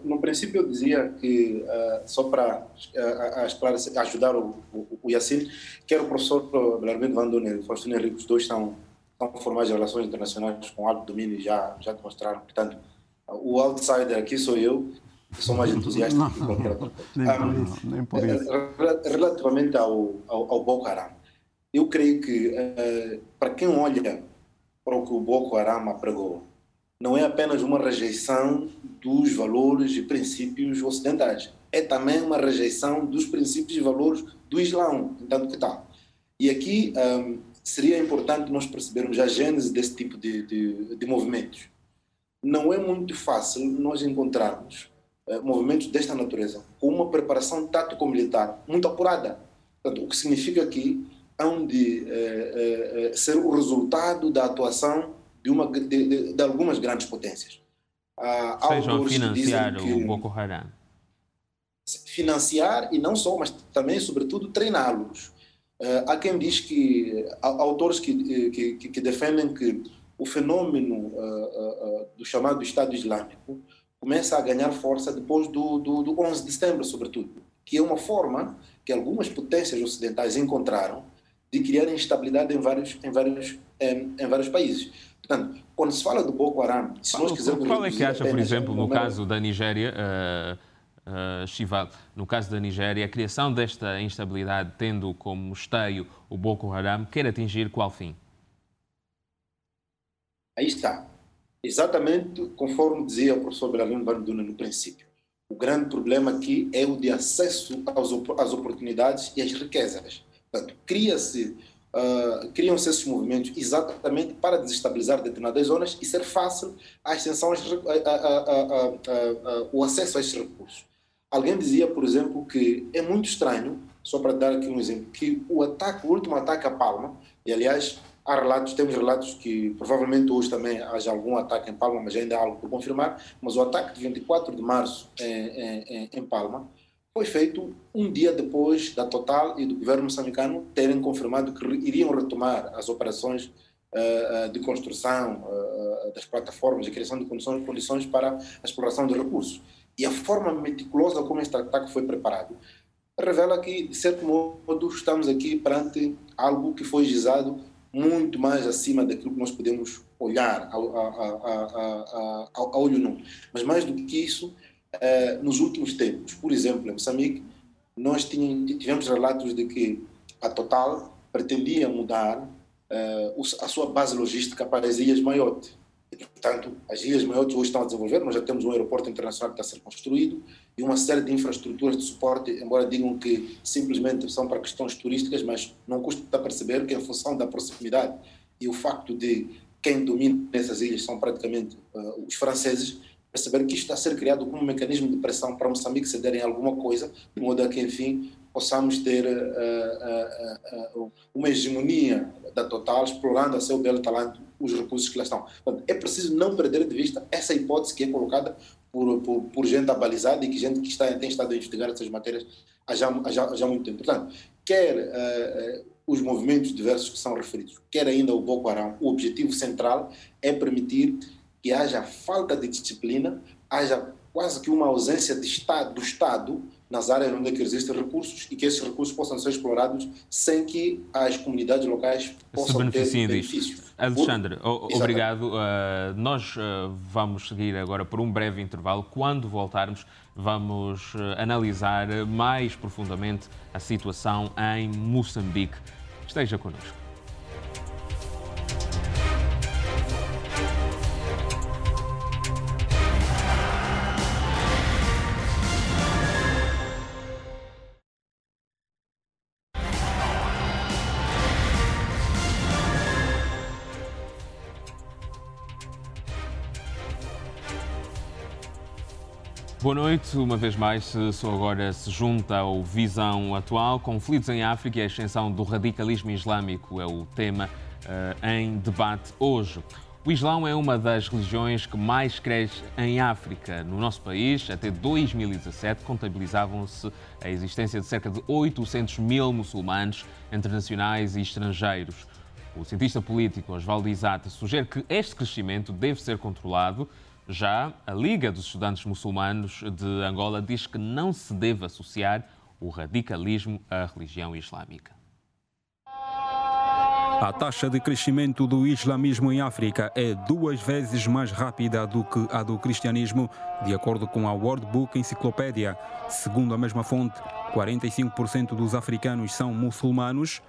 No princípio eu dizia que, uh, só para uh, ajudar o, o, o Yacine, que era o professor Belarmino Van Donen e o Faustino Henrique, os dois estão, estão formados em relações internacionais com alto domínio e já, já demonstraram. Portanto, o outsider aqui sou eu, que sou mais entusiasta não, que qualquer outro. Nem, um, nem por isso. Relativamente ao, ao, ao Boko Haram, eu creio que, uh, para quem olha para o que o Boko Haram pregou, não é apenas uma rejeição dos valores e princípios ocidentais, é também uma rejeição dos princípios e valores do Islão, entanto que tal. E aqui um, seria importante nós percebermos a gênese desse tipo de, de, de movimentos. Não é muito fácil nós encontrarmos uh, movimentos desta natureza com uma preparação tático-militar muito apurada. Portanto, o que significa que hão de eh, eh, ser o resultado da atuação de, uma, de, de, de algumas grandes potências. Há Sejam financiar o Boko Haram. Financiar e não só, mas também, sobretudo, treiná-los. Uh, há quem diz que, há autores que, que, que defendem que o fenômeno uh, uh, do chamado Estado Islâmico começa a ganhar força depois do, do, do 11 de setembro, sobretudo, que é uma forma que algumas potências ocidentais encontraram de criar instabilidade em vários, em vários, em, em vários países. Portanto, quando se fala do Boko Haram, se nós quisermos... Qual é que acha, por exemplo, no caso da Nigéria, uh, uh, Chival, no caso da Nigéria, a criação desta instabilidade, tendo como esteio o Boko Haram, quer atingir qual fim? Aí está. Exatamente conforme dizia o professor Belarino Banduna no princípio. O grande problema aqui é o de acesso às oportunidades e às riquezas. Portanto, cria-se, uh, criam-se esses movimentos exatamente para desestabilizar determinadas zonas e ser fácil a extensão, a, a, a, o acesso a esses recursos. Alguém dizia, por exemplo, que é muito estranho, só para dar aqui um exemplo, que o ataque, o último ataque à Palma, e aliás há relatos, temos relatos que provavelmente hoje também haja algum ataque em Palma, mas ainda há algo por confirmar, mas o ataque de 24 de março em, em, em Palma foi feito um dia depois da Total e do governo moçambicano terem confirmado que iriam retomar as operações uh, de construção uh, das plataformas e criação de condições, condições para a exploração de recursos. E a forma meticulosa como este ataque foi preparado revela que, de certo modo, estamos aqui perante algo que foi gizado muito mais acima daquilo que nós podemos olhar a, a, a, a olho nu. Mas mais do que isso, eh, nos últimos tempos, por exemplo, em Moçambique, nós tivemos relatos de que a Total pretendia mudar eh, a sua base logística para as Ilhas Maiote. Portanto, as Ilhas Maiote hoje estão a desenvolver, nós já temos um aeroporto internacional que está a ser construído e uma série de infraestruturas de suporte, embora digam que simplesmente são para questões turísticas, mas não custa perceber que, em função da proximidade e o facto de quem domina essas ilhas são praticamente uh, os franceses, perceber que isto está a ser criado como um mecanismo de pressão para Moçambique ceder em alguma coisa, de modo a que, enfim, possamos ter uh, uh, uh, uma hegemonia da Total, explorando a seu belo talento os recursos que lá estão. Portanto, é preciso não perder de vista essa hipótese que é colocada por, por, por gente abalizada e que gente que está, tem estado a investigar essas matérias há já, há já, há já muito tempo. Portanto, quer os movimentos diversos que são referidos, quer ainda o Boko Haram, o objetivo central é permitir que haja falta de disciplina, haja quase que uma ausência de estado, do Estado nas áreas onde é existem recursos e que esses recursos possam ser explorados sem que as comunidades locais possam ter benefícios. Alexandre, Por... obrigado. Uh, nós uh, vamos seguir agora por um breve intervalo. Quando voltarmos, vamos uh, analisar mais profundamente a situação em Moçambique. Esteja connosco. Boa noite, uma vez mais, só agora se junta ao Visão Atual. Conflitos em África e a extensão do radicalismo islâmico é o tema uh, em debate hoje. O Islão é uma das religiões que mais cresce em África. No nosso país, até 2017, contabilizavam-se a existência de cerca de 800 mil muçulmanos, entre nacionais e estrangeiros. O cientista político Osvaldo Isata sugere que este crescimento deve ser controlado já a Liga dos Estudantes Muçulmanos de Angola diz que não se deve associar o radicalismo à religião islâmica. A taxa de crescimento do islamismo em África é duas vezes mais rápida do que a do cristianismo, de acordo com a World Book Encyclopedia. Segundo a mesma fonte, 45% dos africanos são muçulmanos,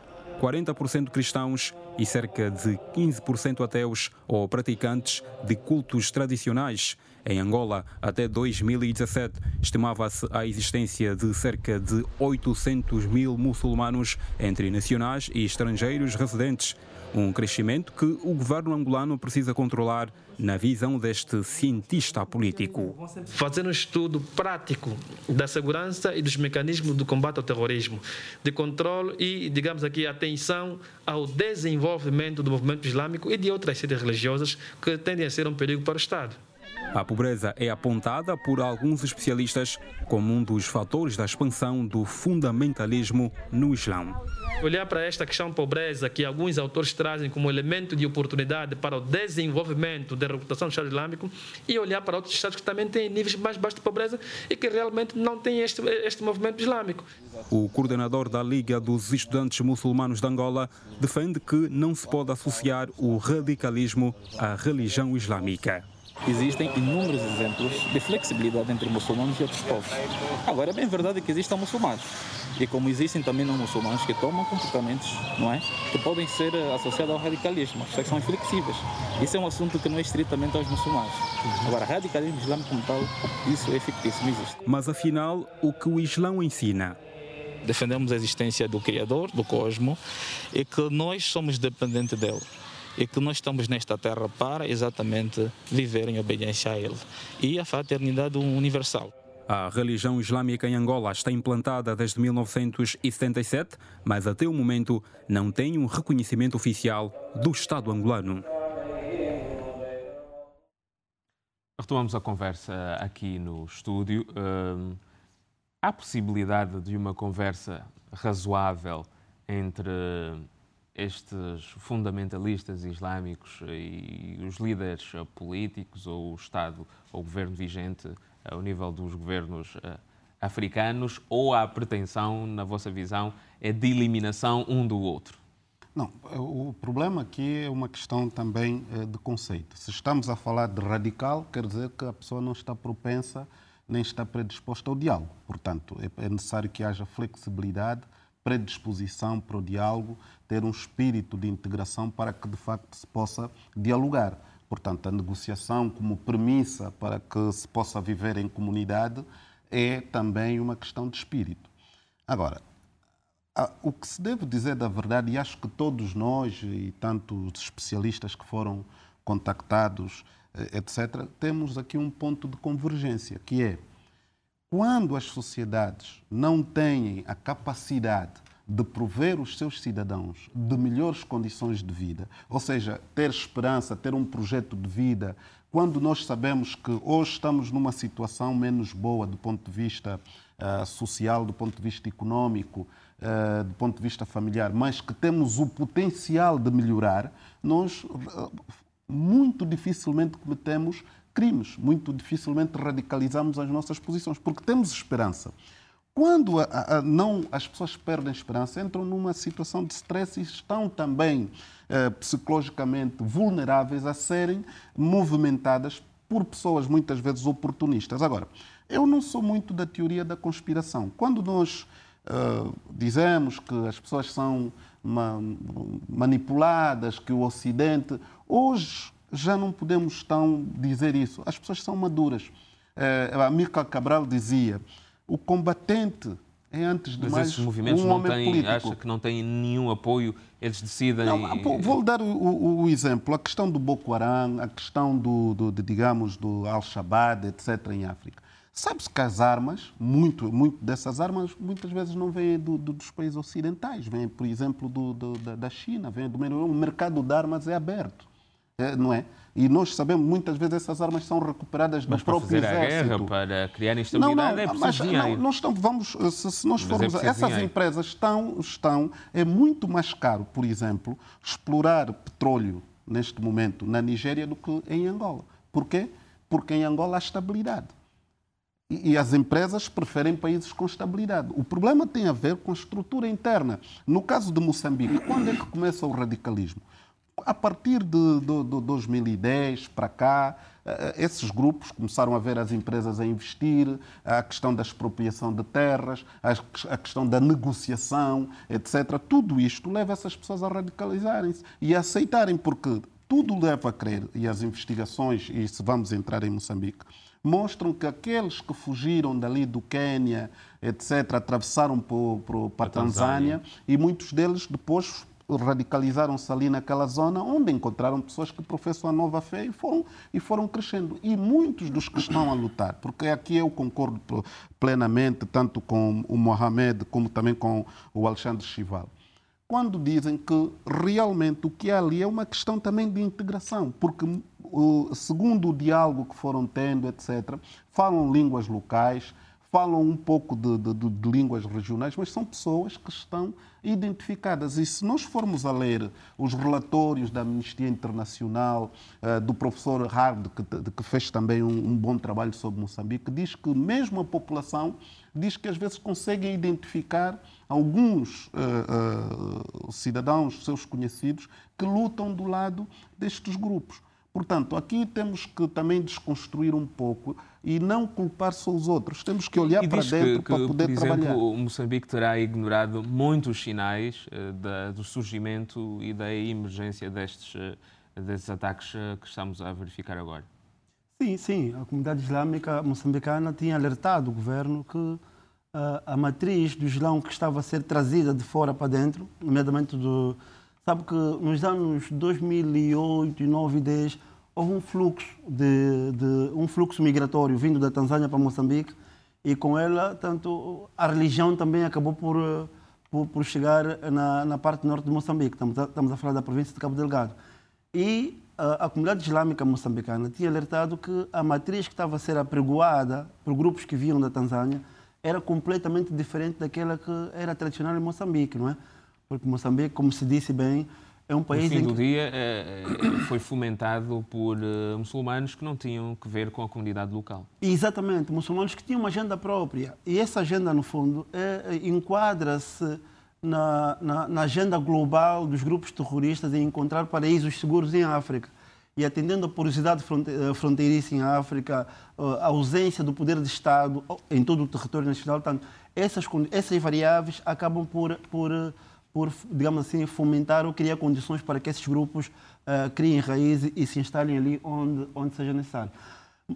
40% cristãos e cerca de 15% ateus ou praticantes de cultos tradicionais. Em Angola, até 2017, estimava-se a existência de cerca de 800 mil muçulmanos entre nacionais e estrangeiros residentes. Um crescimento que o governo angolano precisa controlar, na visão deste cientista político. Fazer um estudo prático da segurança e dos mecanismos do combate ao terrorismo, de controle e, digamos aqui, atenção ao desenvolvimento do movimento islâmico e de outras seitas religiosas que tendem a ser um perigo para o Estado. A pobreza é apontada por alguns especialistas como um dos fatores da expansão do fundamentalismo no Islão. Olhar para esta questão pobreza, que alguns autores trazem como elemento de oportunidade para o desenvolvimento da reputação do Estado Islâmico, e olhar para outros Estados que também têm níveis mais baixos de pobreza e que realmente não têm este, este movimento islâmico. O coordenador da Liga dos Estudantes Muçulmanos de Angola defende que não se pode associar o radicalismo à religião islâmica. Existem inúmeros exemplos de flexibilidade entre muçulmanos e outros povos. Agora, é bem verdade que existem muçulmanos. E como existem também não muçulmanos que tomam comportamentos, não é? Que podem ser eh, associados ao radicalismo, que são inflexíveis. Isso é um assunto que não é estritamente aos muçulmanos. Agora, radicalismo islâmico como tal, isso é fictício, não existe. Mas afinal, o que o Islão ensina? Defendemos a existência do Criador, do cosmo, e que nós somos dependentes dele e que nós estamos nesta terra para exatamente viver em obediência a Ele e a fraternidade universal. A religião islâmica em Angola está implantada desde 1977, mas até o momento não tem um reconhecimento oficial do Estado angolano. Retomamos a conversa aqui no estúdio. Hum, há possibilidade de uma conversa razoável entre estes fundamentalistas islâmicos e os líderes políticos ou o Estado ou o governo vigente ao nível dos governos eh, africanos ou a pretensão, na vossa visão, é de eliminação um do outro? Não, o problema aqui é uma questão também eh, de conceito. Se estamos a falar de radical, quer dizer que a pessoa não está propensa nem está predisposta ao diálogo. Portanto, é, é necessário que haja flexibilidade, predisposição para o diálogo, ter um espírito de integração para que de facto se possa dialogar. Portanto, a negociação como premissa para que se possa viver em comunidade é também uma questão de espírito. Agora, o que se deve dizer da verdade, e acho que todos nós e tanto os especialistas que foram contactados, eh, etc., temos aqui um ponto de convergência, que é quando as sociedades não têm a capacidade de prover os seus cidadãos de melhores condições de vida, ou seja, ter esperança, ter um projeto de vida, quando nós sabemos que hoje estamos numa situação menos boa do ponto de vista uh, social, do ponto de vista econômico, uh, do ponto de vista familiar, mas que temos o potencial de melhorar, nós uh, muito dificilmente cometemos crimes, muito dificilmente radicalizamos as nossas posições, porque temos esperança. Quando a, a, não, as pessoas perdem esperança, entram numa situação de stress e estão também eh, psicologicamente vulneráveis a serem movimentadas por pessoas muitas vezes oportunistas. Agora, eu não sou muito da teoria da conspiração. Quando nós uh, dizemos que as pessoas são ma manipuladas, que o Ocidente. Hoje já não podemos tão dizer isso. As pessoas são maduras. Uh, a Mirka Cabral dizia: o combatente é antes de Mas mais esses movimentos um não homem têm, político. acha que não têm nenhum apoio, eles decidem. Não, vou dar o, o, o, exemplo, a questão do Boko Haram, a questão do, do de, digamos, do Al-Shabaab, etc., em África. Sabe-se que as armas, muito, muito dessas armas, muitas vezes não vêm do, do, dos países ocidentais, vêm, por exemplo, do, da, da China, vêm do meio. O mercado de armas é aberto, não é? E nós sabemos muitas vezes essas armas são recuperadas mas do próprio fazer exército. A guerra, para criar instabilidade não, não, é preciso mas, dinheiro. Não, nós estamos, vamos, se, se nós Mas formos, é essas dinheiro. empresas estão, estão, é muito mais caro, por exemplo, explorar petróleo neste momento na Nigéria do que em Angola. Porquê? Porque em Angola há estabilidade. E, e as empresas preferem países com estabilidade. O problema tem a ver com a estrutura interna. No caso de Moçambique, quando é que começa o radicalismo? A partir de, de, de 2010 para cá, eh, esses grupos começaram a ver as empresas a investir, a questão da expropriação de terras, a questão da negociação, etc. Tudo isto leva essas pessoas a radicalizarem-se e a aceitarem, porque tudo leva a crer, e as investigações, e se vamos entrar em Moçambique, mostram que aqueles que fugiram dali do Quênia, etc., atravessaram para a Tanzânia, e muitos deles depois radicalizaram-se ali naquela zona, onde encontraram pessoas que professam a nova fé e foram, e foram crescendo. E muitos dos que estão a lutar, porque aqui eu concordo plenamente, tanto com o Mohamed como também com o Alexandre Chival, quando dizem que realmente o que há ali é uma questão também de integração, porque segundo o diálogo que foram tendo, etc., falam línguas locais, falam um pouco de, de, de, línguas regionais, mas são pessoas que estão identificadas. E se nós formos a ler os relatórios da Amnistia Internacional, uh, do professor Hard, que, fez também um, um, bom trabalho sobre Moçambique, diz que mesmo a população diz que às vezes conseguem identificar alguns uh, uh, cidadãos, seus conhecidos, que lutam do lado destes grupos. Portanto, aqui temos que também desconstruir um pouco e não culpar só os outros. Temos que olhar para dentro que, para poder por exemplo, trabalhar. O Moçambique terá ignorado muitos sinais uh, da, do surgimento e da emergência destes, uh, destes ataques uh, que estamos a verificar agora. Sim, sim. A comunidade islâmica moçambicana tinha alertado o governo que a matriz do Islão que estava a ser trazida de fora para dentro, nomeadamente do Sabe que nos anos 2008, 2009 e 2010 houve um fluxo, de, de, um fluxo migratório vindo da Tanzânia para Moçambique e com ela, tanto a religião também acabou por, por, por chegar na, na, parte norte de Moçambique. Estamos a, estamos a falar da província de Cabo Delgado. E a, a, comunidade islâmica moçambicana tinha alertado que a matriz que estava a ser apregoada por grupos que vinham da Tanzânia era completamente diferente daquela que era tradicional em Moçambique, não é? porque Moçambique, como se disse bem, é um país no fim em do dia eh, eh, foi fomentado por uh, muçulmanos que não tinham que ver com a comunidade local. Exatamente, muçulmanos que tinham uma agenda própria. E essa agenda, no fundo, é, enquadra-se na, na, na, agenda global dos grupos terroristas em encontrar paraísos seguros em África. E atendendo a porosidade fronteiriça em África, a ausência do poder de Estado em todo o território nacional, portanto, essas, essas variáveis acabam por, por por, digamos assim, fomentar ou criar condições para que esses grupos uh, criem raízes e se instalem ali onde, onde seja necessário.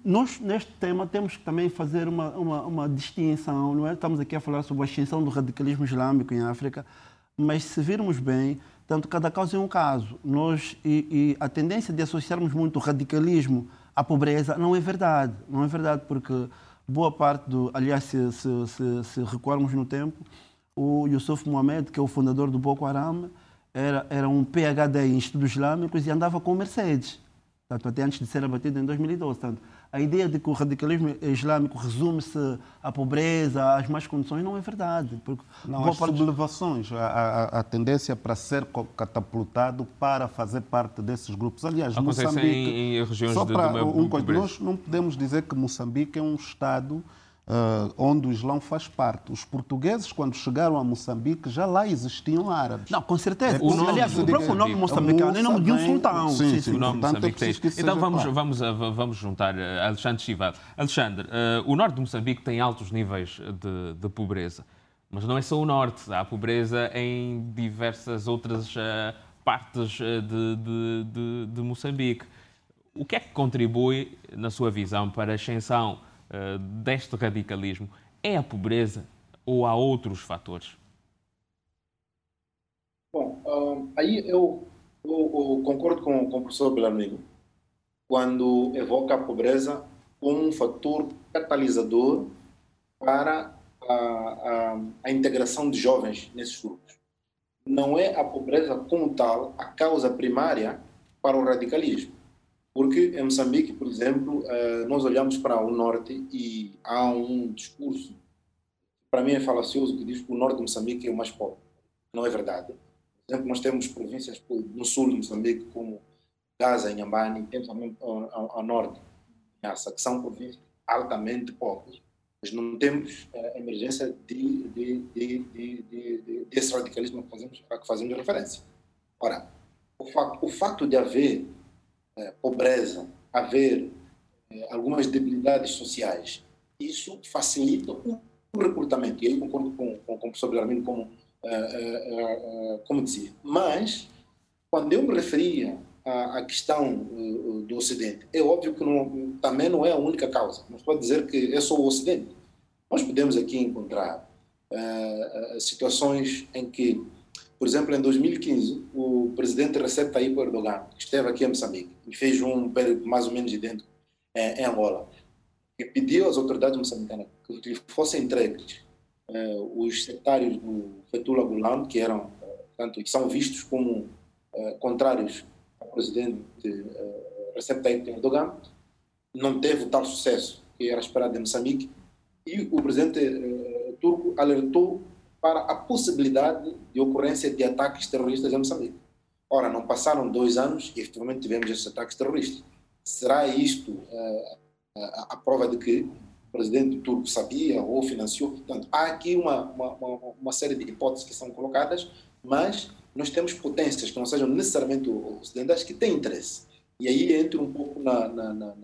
Nós, neste tema, temos que também fazer uma, uma, uma, distinção, não é? Estamos aqui a falar sobre a extinção do radicalismo islâmico em África, mas se virmos bem, tanto cada caso é um caso. Nós, e, e a tendência de associarmos muito o radicalismo à pobreza não é verdade. Não é verdade, porque boa parte do. Aliás, se, se, se, se recuarmos no tempo, o Yusuf Mohamed, que é o fundador do Boko Haram, era, era um PhD em estudos islâmicos e andava com Mercedes, portanto, até antes de ser abatido em 2012. Portanto, a ideia de que o radicalismo islâmico resume-se à pobreza, às más condições, não é verdade. Porque não, as parte... sublevações, a, a, a, tendência para ser catapultado para fazer parte desses grupos. Aliás, Acontece Moçambique... Em, em regiões só de, para de um, Nós não podemos dizer que Moçambique é um Estado Uh, onde o Islão faz parte. Os portugueses, quando chegaram a Moçambique, já lá existiam árabes. Não, com certeza. É, o nome, aliás, o próprio nome moçambicano é nome de um sultão. Sim, sim, sim. O nome Portanto, Moçambique é Então vamos, claro. vamos, vamos juntar uh, Alexandre Chivado. Alexandre, uh, o norte de Moçambique tem altos níveis de, de, pobreza. Mas não é só o norte. Há pobreza em diversas outras partes de, de, de, de Moçambique. O que é que contribui, na sua visão, para a ascensão uh, deste radicalismo é a pobreza ou há outros fatores? Bom, uh, aí eu, eu, eu, concordo com, com o professor Belamigo quando evoca a pobreza como um fator catalisador para a, a, a, integração de jovens nesses grupos. Não é a pobreza como tal a causa primária para o radicalismo. Porque em Moçambique, por exemplo, eh, nós olhamos para o norte e há um discurso, para mim é falacioso, que diz que o norte de Moçambique é o mais pobre. Não é verdade. Por exemplo, nós temos províncias no sul de Moçambique, como Gaza e Nhambane, temos também ao, ao, ao norte, que são províncias altamente pobres. Mas não temos a eh, emergência de, de, de, de, desse radicalismo que fazemos, a que fazemos referência. Ora, o fato, o fato de haver é, pobreza, haver é, algumas debilidades sociais, isso facilita o, recrutamento. E aí concordo com, com, com o professor Belarmino como, é, como dizia. Mas, quando eu me referia à, à questão do Ocidente, é óbvio que não, também não é a única causa. Não pode dizer que é só o Ocidente. Nós podemos aqui encontrar situações em que por exemplo, em 2015, o presidente Recep Tayyip Erdogan esteve aqui em Moçambique e fez um período mais ou menos idêntico em, em Angola e pediu às autoridades moçambicanas que lhe fossem entregues eh, os sectários do Fethullah Gulen, que eram, portanto, que são vistos como eh, contrários ao presidente eh, Recep Tayyip Erdogan, não teve tal sucesso que era esperado em Moçambique e o presidente eh, turco alertou para a possibilidade de ocorrência de ataques terroristas em Moçambique. Ora, não passaram dois anos e efetivamente tivemos esses ataques terroristas. Será isto uh, a, a, prova de que o presidente turco sabia ou financiou? Portanto, há aqui uma, uma, uma, uma série de hipóteses que são colocadas, mas nós temos potências que não sejam necessariamente ocidentais que têm interesse. E aí entra um pouco na, na, na,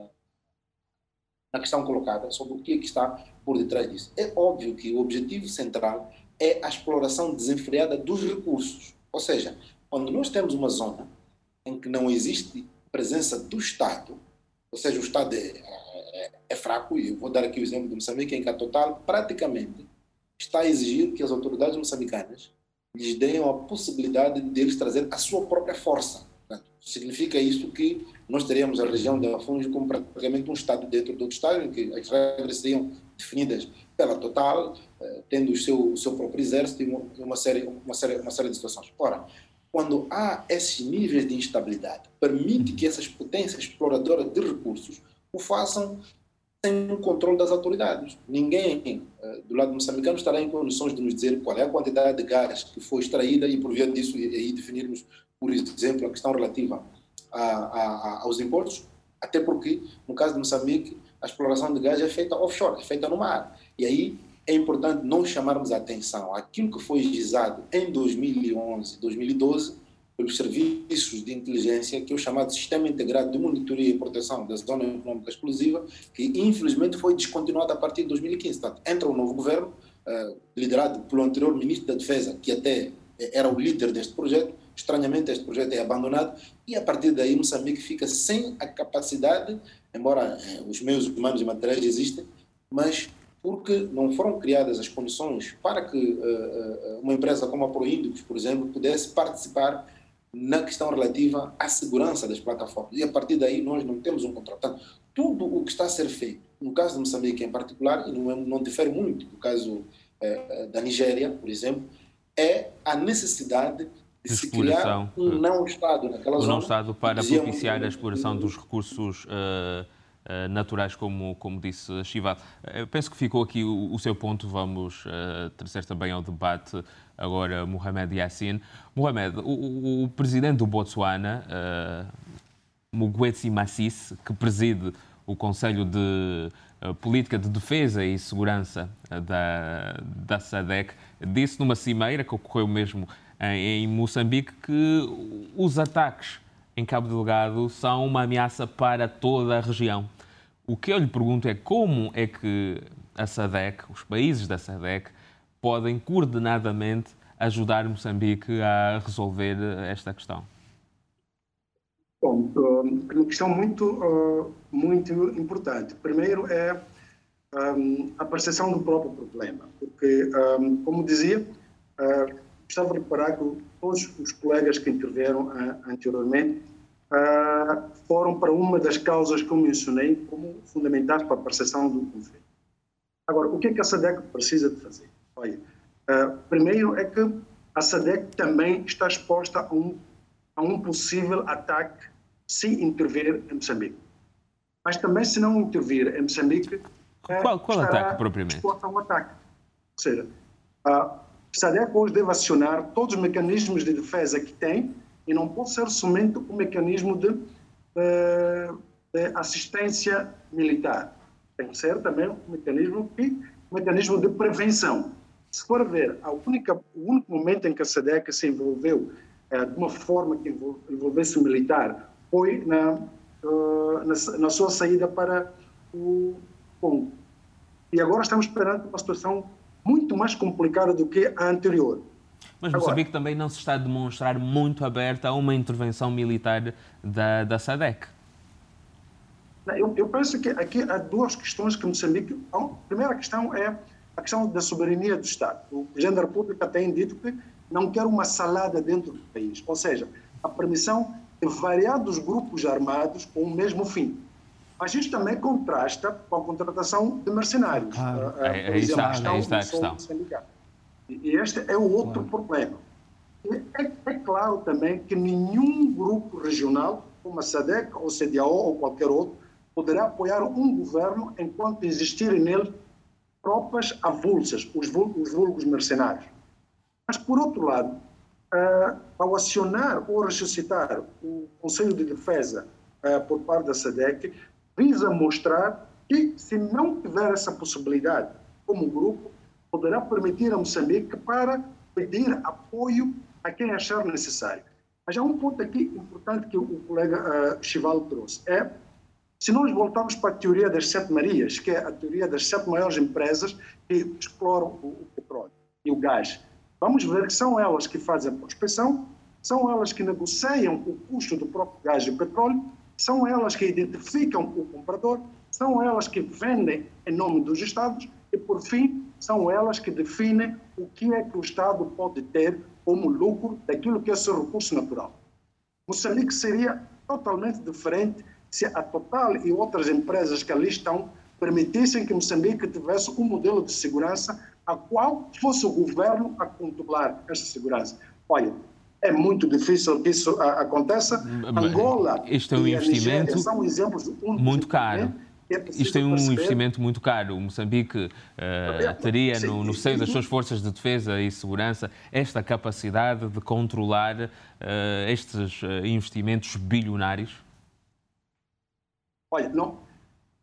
na questão colocada sobre o que, é que está por detrás disso. É óbvio que o objetivo central é a exploração desenfreada dos recursos. Ou seja, quando nós temos uma zona em que não existe presença do Estado, ou seja, o Estado é, é, é fraco, e eu vou dar aqui o exemplo de Moçambique, em que a Total praticamente está a exigir que as autoridades moçambicanas lhes deem a possibilidade de eles trazer a sua própria força. Significa isso que nós teríamos a região da Afungi como praticamente um Estado dentro do outro Estado, em que as regras seriam definidas pela Total, eh, tendo o seu, o seu próprio exército e uma série, uma, série, uma série de situações. Ora, quando há esses níveis de instabilidade, permite que essas potências exploradoras de recursos o façam sem o controle das autoridades. Ninguém uh, do lado moçambicano estará em condições de nos dizer qual é a quantidade de gás que foi extraída e, por via disso, e, aí definirmos, por exemplo, a questão relativa a, a, aos impostos, até porque, no caso de Moçambique, a exploração de gás é feita offshore, é feita no mar. E aí é importante não chamarmos a atenção aquilo que foi gizado em 2011, 2012, pelos serviços de inteligência, que é o chamado Sistema Integrado de Monitoria e Proteção da Zona Econômica Exclusiva, que infelizmente foi descontinuado a partir de 2015. Portanto, entra um novo governo, uh, liderado pelo anterior Ministro da Defesa, que até era o líder deste projeto, estranhamente este projeto é abandonado, e a partir daí Moçambique fica sem a capacidade, embora uh, os meios humanos e materiais existem, mas porque não foram criadas as condições para que uh, uma empresa como a Proíndicos, por exemplo, pudesse participar na questão relativa à segurança das plataformas. E a partir daí nós não temos um controle. Portanto, tudo o que está a ser feito, no caso de Moçambique em particular, e não, é, não difere muito do caso eh, da Nigéria, por exemplo, é a necessidade de se criar um não-Estado naquela zona. Um não-Estado para propiciar a exploração dos recursos uh, uh, naturais, como, como disse Chival. Eu penso que ficou aqui o, o seu ponto, vamos uh, trazer também ao debate agora Mohamed Yassin. Mohamed, o, o presidente do Botsuana, uh, Mugwetsi Massis, que preside o Conselho de Política de Defesa e Segurança da, da SADEC, disse numa cimeira que ocorreu mesmo em, em Moçambique que os ataques em Cabo Delgado são uma ameaça para toda a região. O que eu lhe pergunto é como é que a SADEC, os países da SADEC, podem coordenadamente ajudar Moçambique a resolver esta questão? Bom, uma questão muito, muito importante. Primeiro é a percepção do próprio problema, porque, como dizia, estava a reparar que todos os colegas que intervieram anteriormente foram para uma das causas que eu mencionei como fundamentais para a percepção do conflito. Agora, o que é que a SADEC precisa de fazer? Olha, uh, primeiro é que a SADEC também está exposta a um, a um possível ataque se intervir em Moçambique. Mas também se não intervir em Moçambique... Qual, qual ataque, propriamente? Exposta a um ataque. Ou seja, a SADEC hoje deve acionar todos os mecanismos de defesa que tem e não pode ser somente o mecanismo de, de, de assistência militar. Tem que ser também um mecanismo, que, um mecanismo de prevenção. Se for ver, única, o único momento em que a SEDEC se envolveu eh, de uma forma que envolvesse o militar foi na, uh, na, na, sua saída para o Congo. E agora estamos perante uma situação muito mais complicada do que a anterior. Mas Moçambique Agora, também não se está a demonstrar muito aberta a uma intervenção militar da, da SADEC. Eu, eu penso que aqui há duas questões que Moçambique. A primeira questão é a questão da soberania do Estado. O Presidente da República tem dito que não quer uma salada dentro do país, ou seja, a permissão de variados grupos armados com o mesmo fim. Mas isto também contrasta com a contratação de mercenários. Ah, uh, aí, está, aí está a questão. E este é o outro problema. É, é, claro também que nenhum grupo regional, como a SADEC ou CDAO ou qualquer outro, poderá apoiar um governo enquanto existirem nele tropas avulsas, os vulgos mercenários. Mas, por outro lado, uh, ao acionar ou ressuscitar o Conselho de Defesa uh, por parte da SADEC, visa mostrar que, se não tiver essa possibilidade como grupo, poderá permitir a Moçambique para pedir apoio a quem achar necessário. Mas há um ponto aqui importante que o colega uh, Chival trouxe. É se nós voltarmos para a teoria das sete Marias, que é a teoria das sete maiores empresas que exploram o, o petróleo e o gás, vamos ver que são elas que fazem a prospecção, são elas que negociam o custo do próprio gás e petróleo, são elas que identificam o comprador, são elas que vendem em nome dos Estados e, por fim, são elas que definem o que é que o Estado pode ter como lucro daquilo que é seu recurso natural. Moçambique seria totalmente diferente se a Total e outras empresas que ali estão permitissem que Moçambique tivesse um modelo de segurança a qual fosse o governo a controlar essa segurança. Olha, é muito difícil que isso aconteça. Angola este é um investimento são exemplos muito caro. é Isto tem um perceber... investimento muito caro. O Moçambique uh, teria no, no, seio das suas forças de defesa e segurança esta capacidade de controlar uh, estes uh, investimentos bilionários? Olha, não,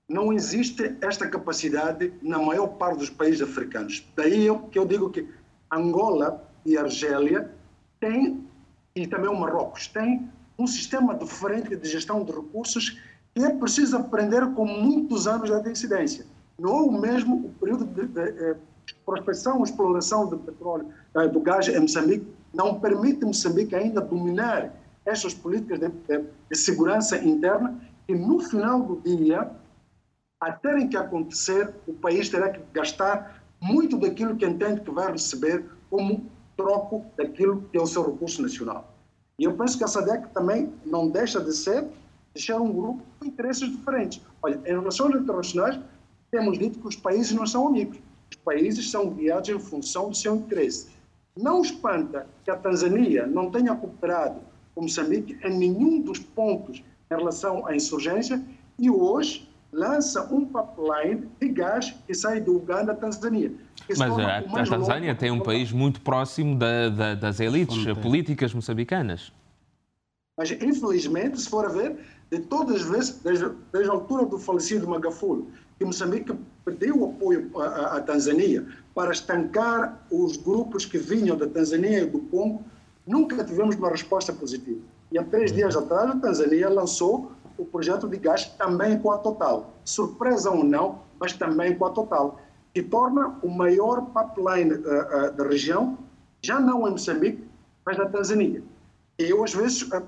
não existe esta capacidade na maior parte dos países africanos. Daí eu, que eu digo que Angola e Argélia têm, e também o Marrocos, têm um sistema diferente de gestão de recursos que é preciso aprender com muitos anos de incidência. Não é o mesmo o período de, de, de eh, prospecção, exploração do petróleo, eh, do gás em Moçambique, não permite Moçambique ainda dominar estas políticas de, de segurança interna e no final do dia, a terem que acontecer, o país terá que gastar muito daquilo que entende que vai receber como troco daquilo que é o seu recurso nacional. E eu penso que a SADEC também não deixa de ser deixar um grupo com interesses diferentes. Olha, em relações internacionais, temos dito que os países não são amigos. Os países são guiados em função do seu interesse. Não espanta que a Tanzânia não tenha cooperado com Moçambique em nenhum dos pontos em relação à insurgência e hoje lança um pipeline de gás que sai do Uganda à Tanzânia. Mas a, a Tanzânia tem um país muito próximo da, da, das elites políticas moçambicanas. Mas, infelizmente, se for a ver, de todas as vezes, desde, desde a altura do falecido Magafulo, que Moçambique perdeu apoio à, à Tanzânia para estancar os grupos que vinham da Tanzânia e do Congo, nunca tivemos uma resposta positiva. E há três dias atrás, a Tanzânia lançou o projeto de gás também com a Total. Surpresa ou não, mas também com a Total, torna o maior pipeline uh, uh, da região, já não em Moçambique, mas na Tanzânia. E eu, às vezes, uh,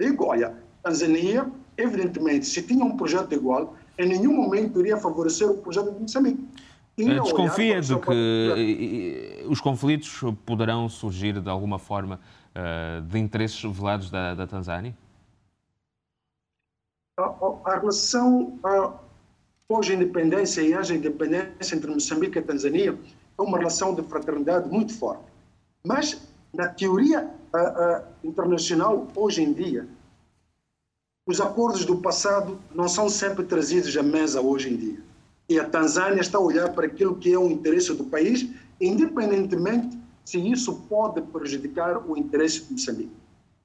digo: olha, Tanzânia, evidentemente, se tinha um projeto igual, em nenhum momento iria favorecer o projeto de Moçambique. Desconfia de que os conflitos poderão surgir de alguma forma de interesses velados da, da Tanzânia? a, a relação pós-independência e a independência entre Moçambique e Tanzânia é uma relação de fraternidade muito forte. Mas, na teoria internacional, hoje em dia, os acordos do passado não são sempre trazidos à mesa hoje em dia. E a Tanzânia está a olhar para aquilo que é o interesse do país, independentemente se isso pode prejudicar o interesse de Moçambique.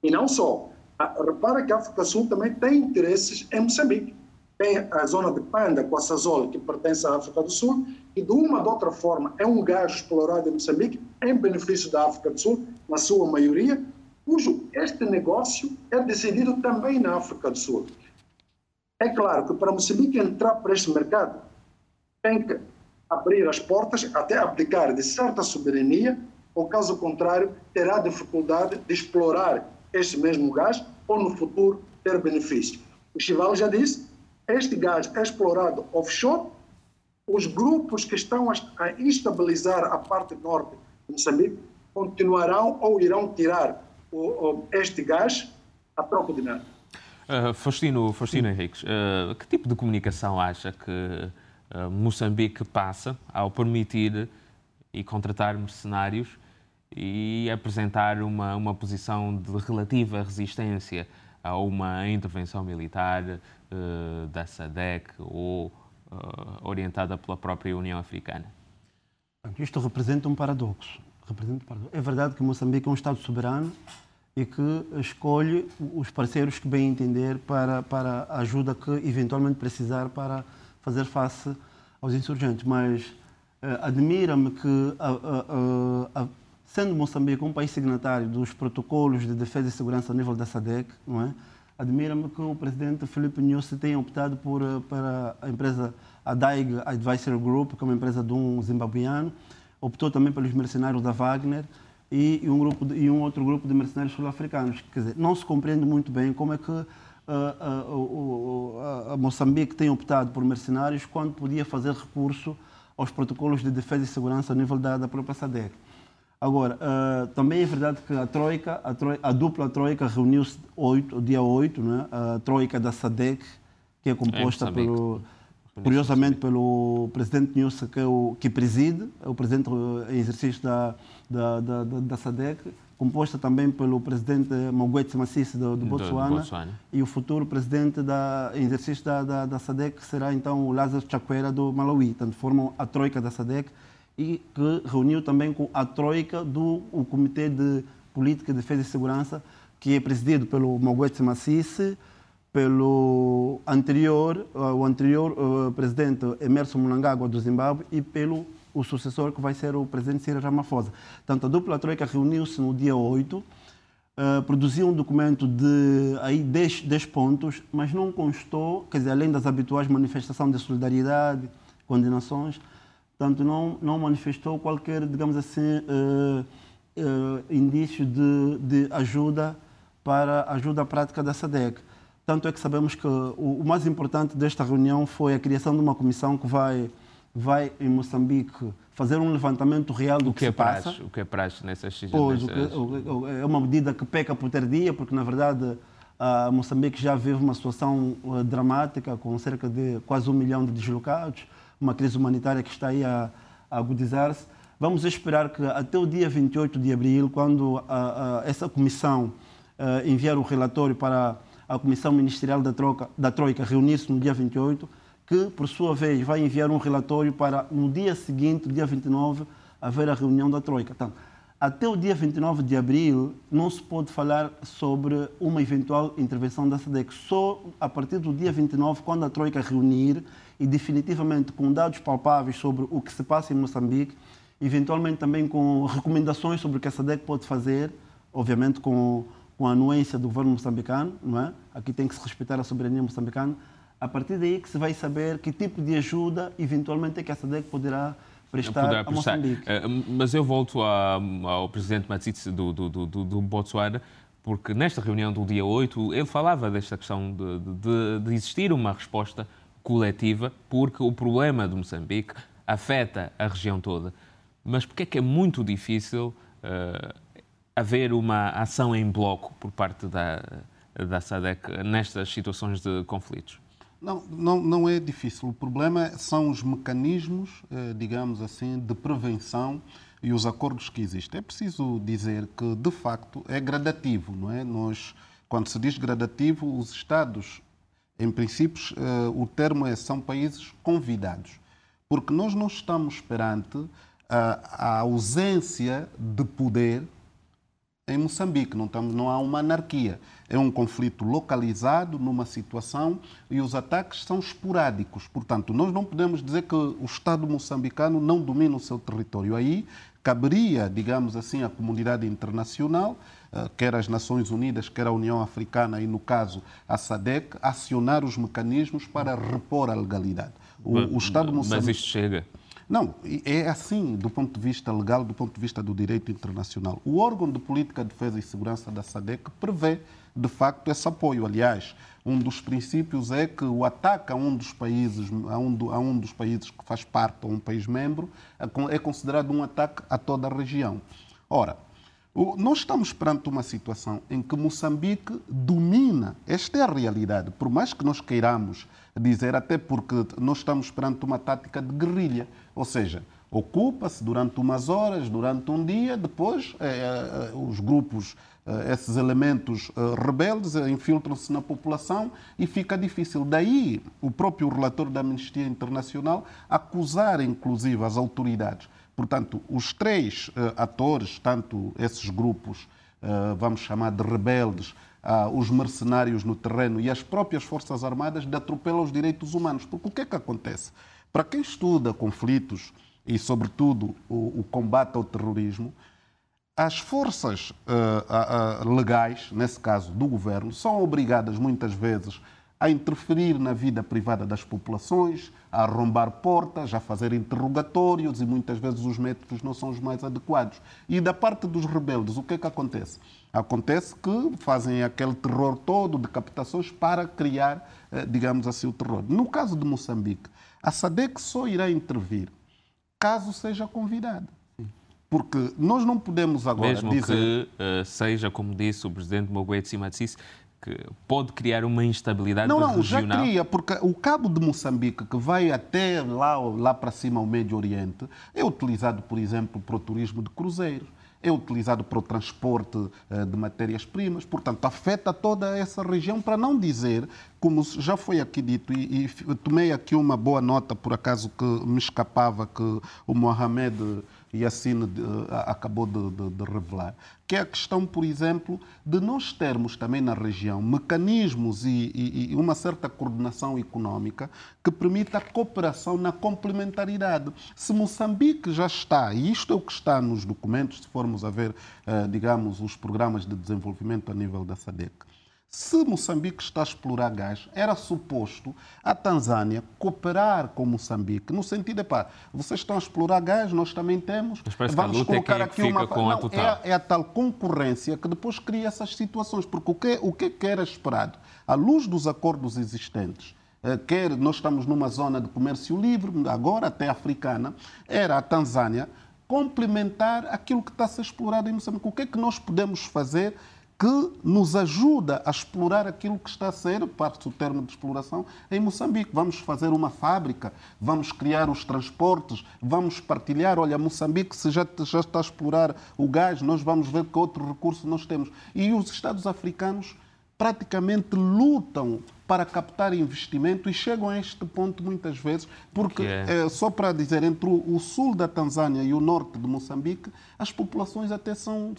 E não só. Ah, repara que a África Sul também tem interesses em Moçambique. Tem a zona de Panda, com a Sazol, que pertence à África do Sul, e de uma ou de outra forma é um gás explorado em Moçambique em benefício da África do Sul, na sua maioria, cujo este negócio é decidido também na África do Sul. É claro que para Moçambique entrar para este mercado, tem que abrir as portas até abdicar de certa soberania, ou caso contrário, terá dificuldade de explorar este mesmo gás ou no futuro ter benefício. O Chival já disse, este gás é explorado offshore, os grupos que estão a estabilizar a parte norte de Moçambique continuarão ou irão tirar o, o, este gás a troco de nada. Uh, Faustino, Faustino Henriques, uh, que tipo de comunicação acha que uh, Moçambique passa ao permitir e contratar mercenários e apresentar uma, uma posição de relativa resistência a uma intervenção militar uh, da SADEC ou uh, orientada pela própria União Africana? Isto representa um paradoxo. representa um paradoxo. É verdade que Moçambique é um Estado soberano e que escolhe os parceiros que bem entender para, para a ajuda que eventualmente precisar para fazer face aos insurgentes. Mas uh, admira-me que sendo Moçambique um país signatário dos protocolos de defesa e segurança a nível da SADEC, não é? Admira-me que o presidente Felipe Nyusi tenha optado por, para a empresa a DAIG Advisory Group, que é uma empresa de um zimbabuiano, optou também pelos mercenários da Wagner e, e um, grupo de, e um outro grupo de mercenários sul-africanos. Quer dizer, não se compreende muito bem como é que uh, uh, uh, a Moçambique tem optado por mercenários quando podia fazer recurso aos protocolos de defesa e segurança a nível da, da própria SADEC. Agora, uh, também é verdade que a Troika, a, troika, a dupla Troika reuniu-se dia 8, né? a Troika da SADEC, que é composta é, pelo, curiosamente pelo presidente Nilson, que, é o, que preside, é o presidente em exercício da, da, da, da SADEC, composta também pelo presidente Moguete Massisi do, do, Botswana, e o futuro presidente da, em exercício da, da, da SADEC, será então o Lázaro Chakwera do Malawi. Portanto, formam a troika da SADEC e que reuniu também com a troika do o Comitê de Política, Defesa e Segurança, que é presidido pelo Moguete Massisi, pelo anterior, o anterior uh, presidente Emerson Mnangagwa do Zimbábue e pelo o sucessor que vai ser o presidente Cyril Ramaphosa. Tanto a dupla troika reuniu-se no dia 8, uh, produziu um documento de aí 10, 10 pontos, mas não constou, quer dizer, além das habituais manifestações de solidariedade, condenações, tanto não, não manifestou qualquer, digamos assim, uh, uh, indício de, de ajuda para ajuda prática da SADEC. Tanto é que sabemos que o, o mais importante desta reunião foi a criação de uma comissão que vai vai em Moçambique fazer um levantamento real do o que, que é se passa. o que é praxe nessas Pois, nessas... O que, é uma medida que peca por tardia, porque na verdade a Moçambique já vive uma situação eh, dramática, com cerca de quase um milhão de deslocados, uma crise humanitária que está aí a, a agudizar-se. Vamos esperar que até o dia 28 de abril, quando a, a, essa comissão eh, enviar o relatório para a Comissão Ministerial da, Troca, da Troika reunir-se no dia 28, que, por sua vez, vai enviar um relatório para, no dia seguinte, dia 29, haver a reunião da Troika. Então, até o dia 29 de abril, não se pode falar sobre uma eventual intervenção da SEDEC. Só a partir do dia 29, quando a Troika reunir e definitivamente com dados palpáveis sobre o que se passa em Moçambique, eventualmente também com recomendações sobre o que a SEDEC pode fazer, obviamente com, com a anuência do governo moçambicano, não é? Aqui tem que se respeitar a soberania moçambicana a partir daí que se vai saber que tipo de ajuda eventualmente é que a SADEC poderá prestar, poderá prestar. a Moçambique. Eh, mas eu volto ao presidente Matsitsi do, do, do, do, Botswana, porque nesta reunião do dia 8 ele falava desta questão de, de, de existir uma resposta coletiva, porque o problema de Moçambique afeta a região toda. Mas porque é que é muito difícil uh, haver uma ação em bloco por parte da, da SADEC nestas situações de conflitos? Não, não, não é difícil. O problema são os mecanismos, eh, digamos assim, de prevenção e os acordos que existem. É preciso dizer que, de facto, é gradativo, não é? Nós, quando se diz gradativo, os Estados, em princípio, eh, o termo é são países convidados, porque nós não estamos perante a, ausência de poder em Moçambique, não, estamos, não há uma anarquia. É um conflito localizado numa situação e os ataques são esporádicos. Portanto, nós não podemos dizer que o Estado moçambicano não domina o seu território. Aí caberia, digamos assim, à comunidade internacional, quer as Nações Unidas, quer a União Africana e, no caso, a SADEC, acionar os mecanismos para repor a legalidade. O, o Estado moçambicano... Mas isto chega. Não, é assim do ponto de vista legal, do ponto de vista do direito internacional. O órgão de política, defesa e segurança da SADEC prevê, de facto, esse apoio. Aliás, um dos princípios é que o ataque a um dos países, a um, do, a um dos países que faz parte, ou um país membro, é, é considerado um ataque a toda a região. Ora, nós estamos perante uma situação em que Moçambique domina, esta é a realidade, por mais que nós queiramos dizer, até porque nós estamos perante uma tática de guerrilha. Ou seja, ocupa-se durante umas horas, durante um dia, depois eh, eh os grupos, eh, esses elementos rebeldes infiltram-se na população e fica difícil. Daí o próprio relator da Amnistia Internacional acusar, inclusive, as autoridades. Portanto, os três eh, atores, tanto esses grupos, vamos chamar de rebeldes, ah, os mercenários no terreno e as próprias Forças Armadas atropelam os direitos humanos. Porque o que é que acontece? Para quem estuda conflitos e, sobretudo, o, o combate ao terrorismo, as forças uh, uh, legais, nesse caso do governo, são obrigadas muitas vezes a interferir na vida privada das populações, a arrombar portas, a fazer interrogatórios e muitas vezes os métodos não são os mais adequados. E da parte dos rebeldes, o que é que acontece? Acontece que fazem aquele terror todo de captações para criar, eh, digamos assim, o terror. No caso de Moçambique, a SADEC só irá intervir caso seja convidada. Porque nós não podemos agora Mesmo dizer... que uh, seja, como disse o presidente Moguete Simatsisi, que pode criar uma instabilidade não, não, regional. Não, já cria, porque o cabo de Moçambique, que vai até lá, lá para cima ao Médio Oriente, é utilizado, por exemplo, para o turismo de cruzeiros é utilizado para o transporte uh, de matérias-primas, portanto, afeta toda essa região, para não dizer, como já foi aqui dito, e, e tomei aqui uma boa nota, por acaso que me escapava, que o Mohamed e assim acabou de, de, de, revelar, que é a questão, por exemplo, de nós termos também na região mecanismos e, e, e uma certa coordenação económica que permita a cooperação na complementaridade. Se Moçambique já está, e isto é o que está nos documentos, se formos a ver, eh, digamos, os programas de desenvolvimento a nível da SADEC, se Moçambique está a explorar gás, era suposto a Tanzânia cooperar com Moçambique, no sentido de, pá, vocês estão a explorar gás, nós também temos, vamos colocar é aqui uma... Não, a é, é, a tal concorrência que depois cria essas situações, porque o que, o que era esperado, à luz dos acordos existentes, eh, quer nós estamos numa zona de comércio livre, agora até africana, era a Tanzânia complementar aquilo que está a ser explorado em Moçambique. O que é que nós podemos fazer que nos ajuda a explorar aquilo que está a ser, parte do termo de exploração, em Moçambique. Vamos fazer uma fábrica, vamos criar os transportes, vamos partilhar. Olha, Moçambique, se já, já está a explorar o gás, nós vamos ver que outro recurso nós temos. E os Estados africanos praticamente lutam para captar investimento e chegam a este ponto muitas vezes, porque, é? É, só para dizer, entre o sul da Tanzânia e o norte de Moçambique, as populações até são,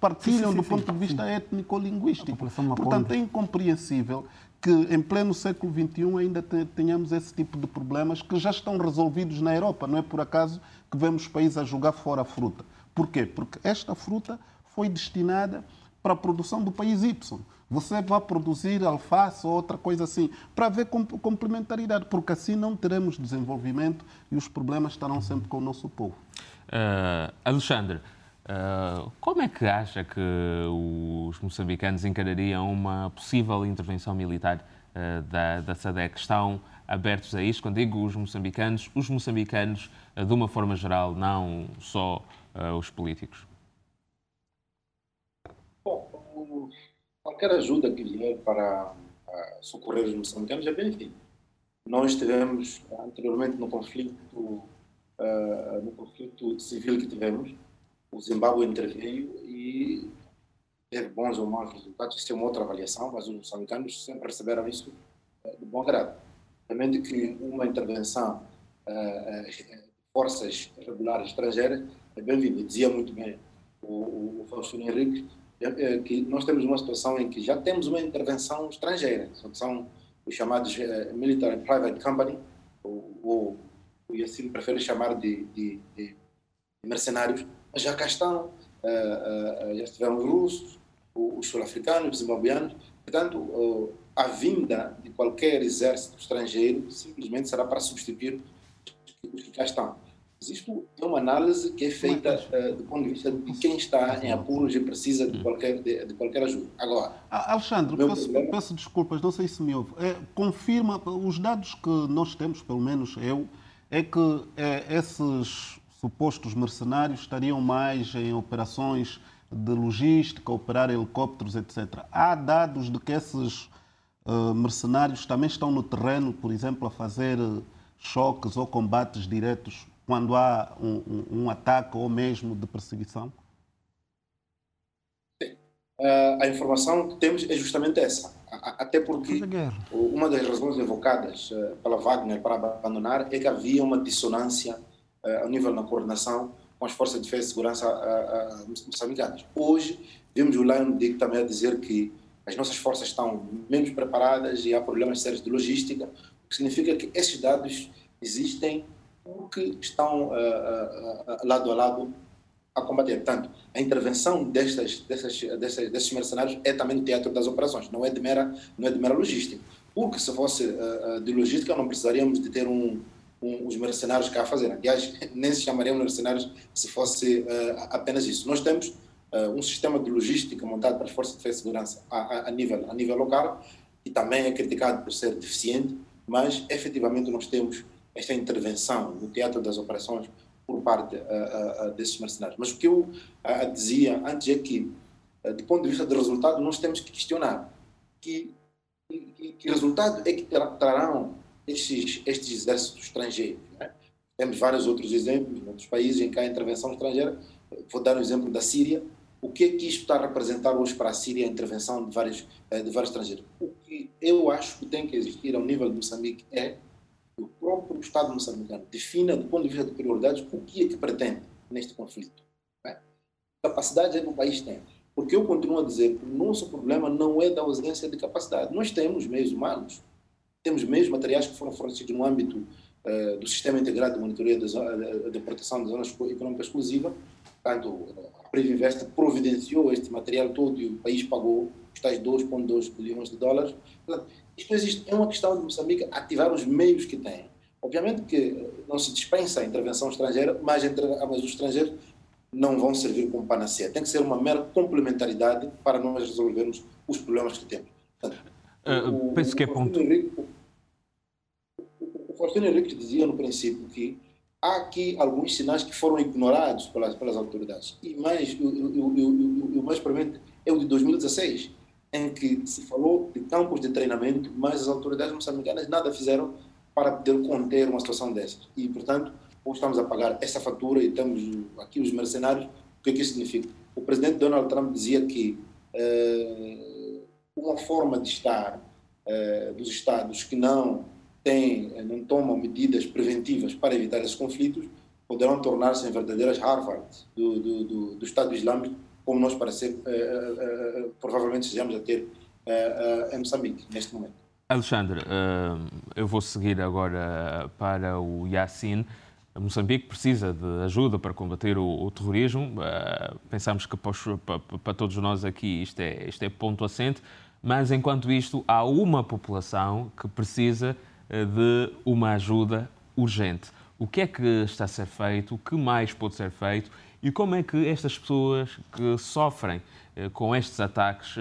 partilham sim, sim, do sim, ponto de vista étnico-linguístico. Portanto, é incompreensível que em pleno século XXI ainda tenhamos esse tipo de problemas que já estão resolvidos na Europa. Não é por acaso que vemos países a jogar fora a fruta. Porquê? Porque esta fruta foi destinada para a produção do país Y. Você vai produzir alface ou outra coisa assim, para ver complementaridade, porque assim não teremos desenvolvimento e os problemas estarão sempre com o nosso povo. Uh, Alexandre, uh, como é que acha que os moçambicanos encarariam uma possível intervenção militar uh, da, da SADEC? Estão abertos a isto? Quando digo os moçambicanos, os moçambicanos de uma forma geral, não só os políticos. Qualquer ajuda que vier para socorrer os moçambicanos é bem-vinda. Nós tivemos anteriormente no conflito, uh, no conflito civil que tivemos, o Zimbábue interveio e teve bons ou maus resultados. Isso é uma outra avaliação, mas os moçambicanos sempre receberam isso uh, de bom grado. De que uma intervenção uh, de forças regulares estrangeiras é bem-vinda. Dizia muito bem o, o, o Faustino Henrique que nós temos uma situação em que já temos uma intervenção estrangeira, são os chamados uh, Military Private Company, ou, ou o Yacine prefere chamar de, de, de, mercenários, mas já cá estão, uh, uh, já estiveram os russos, os sul-africanos, os zimbabuianos, portanto, a vinda de qualquer exército estrangeiro simplesmente será para substituir os que cá estão. Isto é uma análise que é feita uh, do ponto de vista de quem está em apuros e precisa de qualquer, de, de qualquer ajuda. Agora, Alexandre, peço, problema... peço, desculpas, não sei se me ouve. É, confirma, os dados que nós temos, pelo menos eu, é que é, esses supostos mercenários estariam mais em operações de logística, operar helicópteros, etc. Há dados de que esses uh, mercenários também estão no terreno, por exemplo, a fazer choques ou combates diretos quando há um, um, um ataque ou mesmo de perseguição? Sim. Uh, a informação que temos é justamente essa. Até porque uma das razões evocadas uh, pela Wagner para abandonar é que havia uma dissonância uh, ao nível da coordenação com as forças de defesa e segurança moçambicanas. Hoje, vemos o Lion Dick também a dizer que as nossas forças estão menos preparadas e há problemas sérios de logística, o que significa que esses dados existem que estão uh, uh, lado a lado a combater. Portanto, a intervenção destas, destas, destas, destes mercenários é também no teatro das operações, não é de mera, não é de mera logística. Porque se fosse uh, de logística, não precisaríamos de ter um, um, os mercenários cá a fazer. Aliás, nem se chamariam mercenários se fosse uh, apenas isso. Nós temos uh, um sistema de logística montado para as forças de defesa e segurança a, a, a, nível, a nível local e também é criticado por ser deficiente, mas efetivamente nós temos esta intervenção no teatro das operações por parte uh, uh, desses mercenários. Mas o que eu dizia antes é que, do ponto de vista do resultado, nós temos que questionar que, que, que resultado é que trarão estes, estes exércitos estrangeiros. Né? Temos vários outros exemplos em outros países em que há intervenção estrangeira vou dar o exemplo da Síria, o que é que isto está a representar hoje para a Síria, a intervenção de vários, de vários estrangeiros? O que eu acho que tem que existir ao nível de Moçambique é o próprio Estado moçambicano defina, do ponto de vista de prioridades, o que é que pretende neste conflito. Né? Capacidade é que o país tem. Porque eu continuo a dizer que o nosso problema não é da ausência de capacidade. Nós temos meios humanos, temos meios materiais que foram fornecidos no âmbito uh, do Sistema Integrado de Monitoria de, de, de Proteção das Zonas Econômicas Exclusivas. Portanto, a Previnvest providenciou este material todo e o país pagou os tais 2,2 bilhões de dólares. Portanto, isto existe, é uma questão de Moçambique ativar os meios que tem. Obviamente que não se dispensa a intervenção estrangeira, mas, mas os estrangeiros não vão servir como panaceia. Tem que ser uma mera complementaridade para nós resolvermos os problemas que temos. Portanto, uh, o, penso que é ponto. Henrique, o Faustino Henrique dizia no princípio que há aqui alguns sinais que foram ignorados pelas, pelas autoridades. E mais, o, o, o mais premente é o de 2016, em que se falou de campos de treinamento, mas as autoridades moçambicanas nada fizeram para poder conter uma situação dessas. E, portanto, ou estamos a pagar essa fatura e temos aqui os mercenários. O que é que isso significa? O presidente Donald Trump dizia que uh, uma forma de estar uh, dos Estados que não têm, não tomam medidas preventivas para evitar esses conflitos poderão tornar-se em verdadeiras Harvard do, do, do, do Estado Islâmico, como nós parecer, uh, provavelmente estejamos a ter em Moçambique neste momento. Alexandre, eu vou seguir agora para o Yassin. Moçambique precisa de ajuda para combater o, o terrorismo. Uh, pensamos que para, para, todos nós aqui isto é, isto é ponto assente, mas enquanto isto, há uma população que precisa uh, de uma ajuda urgente. O que é que está a ser feito? O que mais pode ser feito? E como é que estas pessoas que sofrem uh, com estes ataques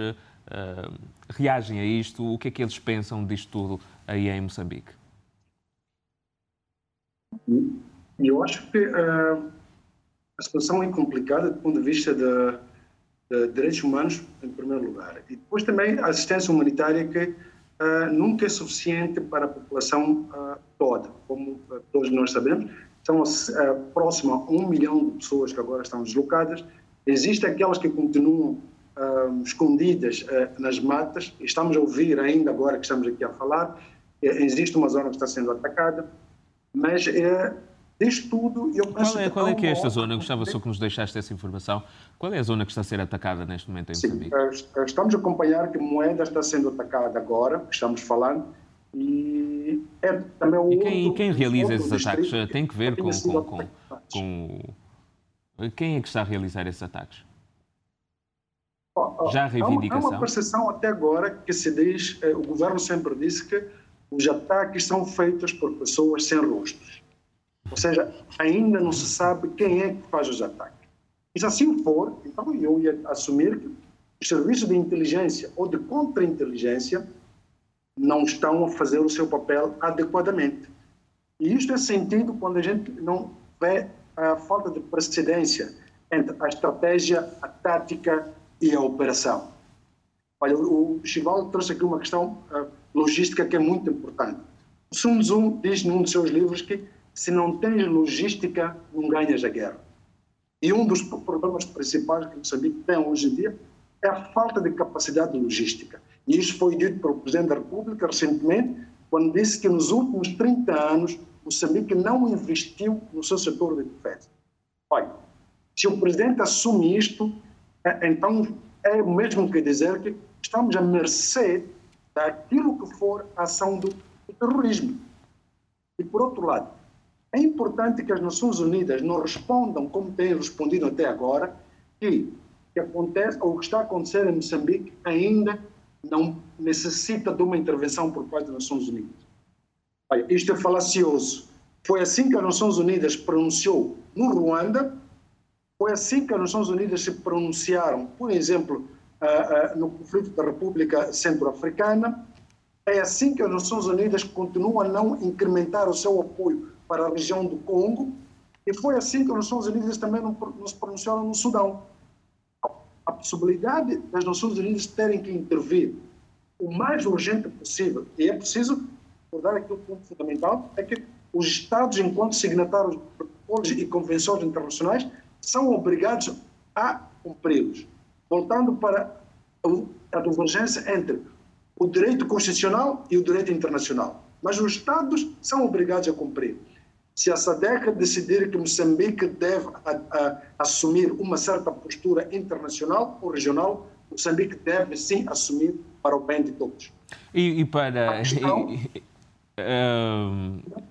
reagem a isto? O que é que eles pensam disto tudo aí em Moçambique? Eu acho que uh, a situação é complicada do ponto de vista de, de, direitos humanos, em primeiro lugar. E depois também a assistência humanitária que uh, nunca é suficiente para a população uh, toda. Como todos nós sabemos, são próximo a um milhão de pessoas que agora estão deslocadas. Existem aquelas que continuam escondidas nas matas. Estamos a ouvir ainda agora que estamos aqui a falar. existe uma zona que está sendo atacada, mas Disto tudo, eu penso qual é, qual é que é esta zona? Gostava só que nos deixaste essa informação. Qual é a zona que está a ser atacada neste momento em Moçambique? Sim, eh, estamos a acompanhar que Moeda está sendo atacada agora, que estamos falando, e é também o E quem, outro, quem realiza esses ataques? Tem que ver com, com, com, com, Quem é que está a realizar esses ataques? Já a reivindicação? Há uma percepção até agora que se diz, eh, o governo sempre disse que os ataques são feitos por pessoas sem rostos. Ou seja, ainda não se sabe quem é que faz os ataques. E se assim for, então eu ia assumir que os serviços de inteligência ou de contra-inteligência não estão a fazer o seu papel adequadamente. E isto é sentido quando a gente não vê a falta de precedência entre a estratégia, a tática e a operação. Olha, o Chival trouxe aqui uma questão uh, logística que é muito importante. O Sun Tzu diz num dos seus livros que se não tens logística, não ganhas a guerra. E um dos problemas principais que Moçambique tem hoje em dia é a falta de capacidade logística. E isso foi dito pelo Presidente da República recentemente, quando disse que nos últimos 30 anos Moçambique não investiu no seu setor de defesa. Olha, se o Presidente assume isto, é, então é o mesmo que dizer que estamos à mercê daquilo que for a ação do terrorismo. E, por outro lado, é importante que as Nações Unidas não respondam como têm respondido até agora, que que que está a acontecer em Moçambique ainda não necessita de uma intervenção por parte das Nações Unidas. Olha, isto é falacioso. Foi assim que as Nações Unidas pronunciou no Ruanda, foi assim que as Nações Unidas se pronunciaram, por exemplo, uh, uh, no conflito da República Centro-Africana. É assim que as Nações Unidas continuam a não incrementar o seu apoio para a região do Congo, e foi assim que as Nações Unidas também nos pronunciaram no Sudão. A possibilidade das Nações Unidas terem que intervir o mais urgente possível, e é preciso recordar aqui um ponto fundamental, é que os Estados, enquanto signatários de protocolos e convenções internacionais, são obrigados a cumpri-los. Voltando para a divergência entre o direito constitucional e o direito internacional. Mas os Estados são obrigados a cumprir. Se a SADEC decidir que Moçambique deve a, a, assumir uma certa postura internacional ou regional, Moçambique deve sim assumir para o bem de todos. E, e para. Questão... E, uh,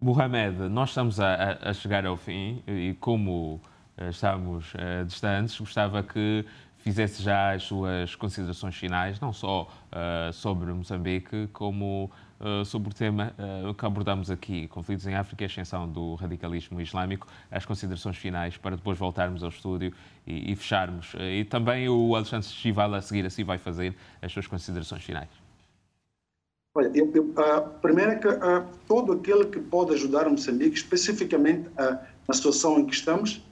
Mohamed, nós estamos a, a, chegar ao fim e, como uh, estamos uh, distantes, gostava que fizesse já as suas considerações finais, não só uh, sobre Moçambique, como uh, sobre o tema uh, que abordamos aqui, conflitos em África e a ascensão do radicalismo islâmico, as considerações finais, para depois voltarmos ao estúdio e, e fecharmos. E também o Alexandre Chival, a seguir assim, vai fazer as suas considerações finais. Olha, eu, eu, uh, primeiro é que uh, todo aquele que pode ajudar Moçambique, especificamente uh, na situação em que estamos,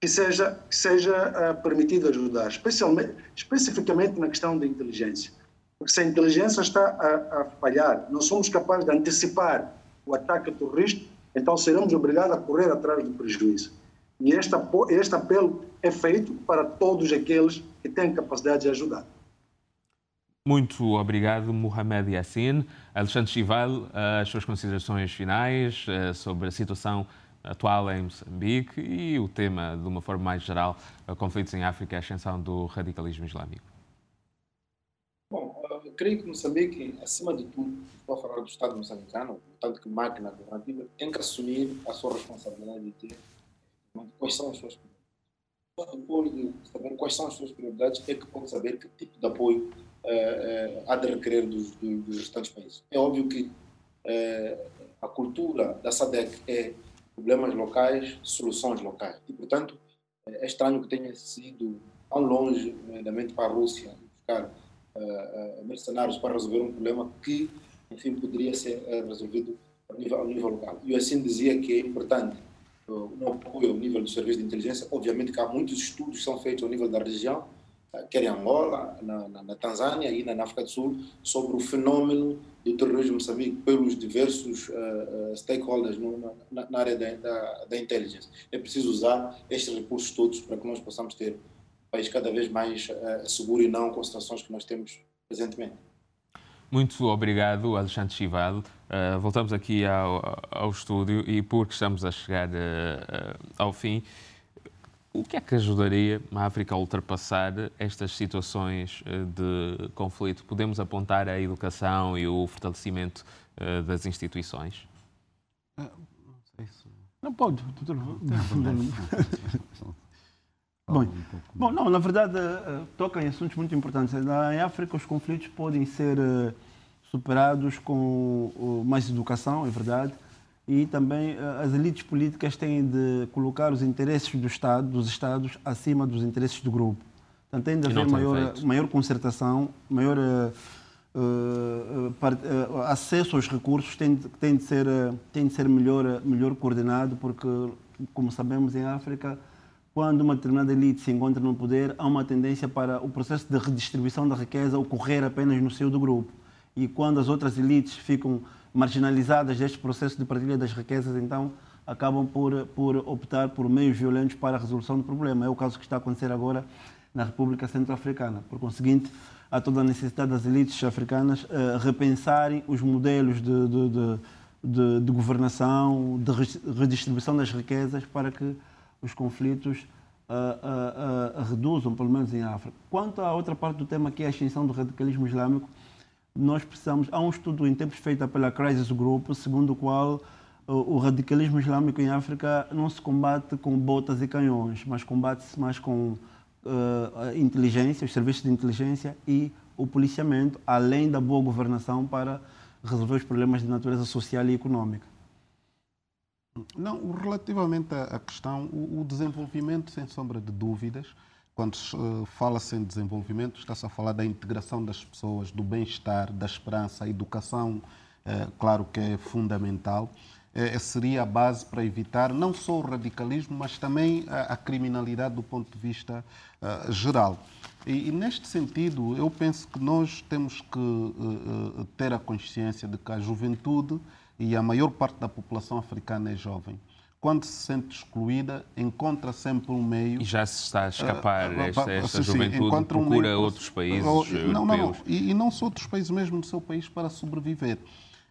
que seja, que seja uh, permitido ajudar, especialmente, especificamente na questão da inteligência. Porque se a inteligência está a, a falhar, não somos capazes de antecipar o ataque terrorista, então seremos obrigados a correr atrás do prejuízo. E este, este apelo é feito para todos aqueles que têm capacidade de ajudar. Muito obrigado, Mohamed Yassin. Alexandre Chival, as suas considerações finais eh, sobre a situação atual em Moçambique e o tema, de uma forma mais geral, conflitos em África e a ascensão do radicalismo islâmico? Bom, creio que Moçambique, acima de tudo, estou a falar do Estado moçambicano, tanto que máquina governativa, tem que assumir a sua responsabilidade de ter quais são as suas prioridades. Depois de saber quais são as suas prioridades, é que pode saber que tipo de apoio uh, há de requerer dos, dos, restantes países. É óbvio que uh, a cultura da SADEC é problemas locais, soluções locais. E, portanto, é estranho que tenha sido tão longe, nomeadamente para a Rússia, buscar uh, uh, mercenários para resolver um problema que, enfim, poderia ser uh, resolvido ao nível, ao nível local. E assim dizia que é importante um apoio ao nível do serviço de inteligência. Obviamente que há muitos estudos que são feitos ao nível da região, quer em Angola, na, na, na, Tanzânia e na África do Sul, sobre o fenômeno do terrorismo Moçambique pelos diversos uh, stakeholders no, na, na, área da, da, da intelligence. É preciso usar estes recursos todos para que nós possamos ter país cada vez mais uh, seguro e não com situações que nós temos presentemente. Muito obrigado, Alexandre Chivado. Uh, voltamos aqui ao, ao estúdio e porque estamos a chegar uh, ao fim, o que é que ajudaria a África a ultrapassar estas situações eh, de conflito? Podemos apontar a educação e o fortalecimento eh, das instituições? Não sei se... Não pode. Bom, bom, não, na verdade, eh, toca em assuntos muito importantes. Na África, os conflitos podem ser superados com mais educação, é verdade, e também eh, as elites políticas têm de colocar os interesses do Estado, dos Estados, acima dos interesses do grupo. Portanto, tem de haver maior, maior concertação, maior uh, uh, uh, acesso aos recursos, tem, tem, de ser, tem de ser melhor, melhor coordenado, porque, como sabemos, em África, quando uma determinada elite se encontra no poder, há uma tendência para o processo de redistribuição da riqueza ocorrer apenas no seio do grupo. E quando as outras elites ficam marginalizadas deste processo de partilha das riquezas, então acabam por, por optar por meios violentos para a resolução do problema. É o caso que está a acontecer agora na República Centro-Africana. Por conseguinte, há toda a necessidade das elites africanas uh, repensarem os modelos de, de, de, de, governação, de redistribuição das riquezas para que os conflitos uh, uh, reduzam, pelo menos em África. Quanto à outra parte do tema, que é a extinção do radicalismo islâmico, nós precisamos. Há um estudo em tempos feito pela Crisis Group, segundo o qual o radicalismo islâmico em África não se combate com botas e canhões, mas combate-se mais com uh, inteligência, os serviços de inteligência e o policiamento, além da boa governação para resolver os problemas de natureza social e econômica. Não, relativamente à questão, o desenvolvimento, sem sombra de dúvidas, quando uh, fala-se em desenvolvimento, está-se a falar da integração das pessoas, do bem-estar, da esperança, a educação, uh, claro que é fundamental. Uh, seria a base para evitar não só o radicalismo, mas também a, a criminalidade do ponto de vista geral. E, e, neste sentido, eu penso que nós temos que ter a consciência de que a juventude e a maior parte da população africana é jovem quando se sente excluída, encontra sempre um meio. E já se está a escapar uh, esta, esta sim, juventude, sim, procura um meio, outros países. Não, não, não. E, e, não só outros países, mesmo no seu país, para sobreviver.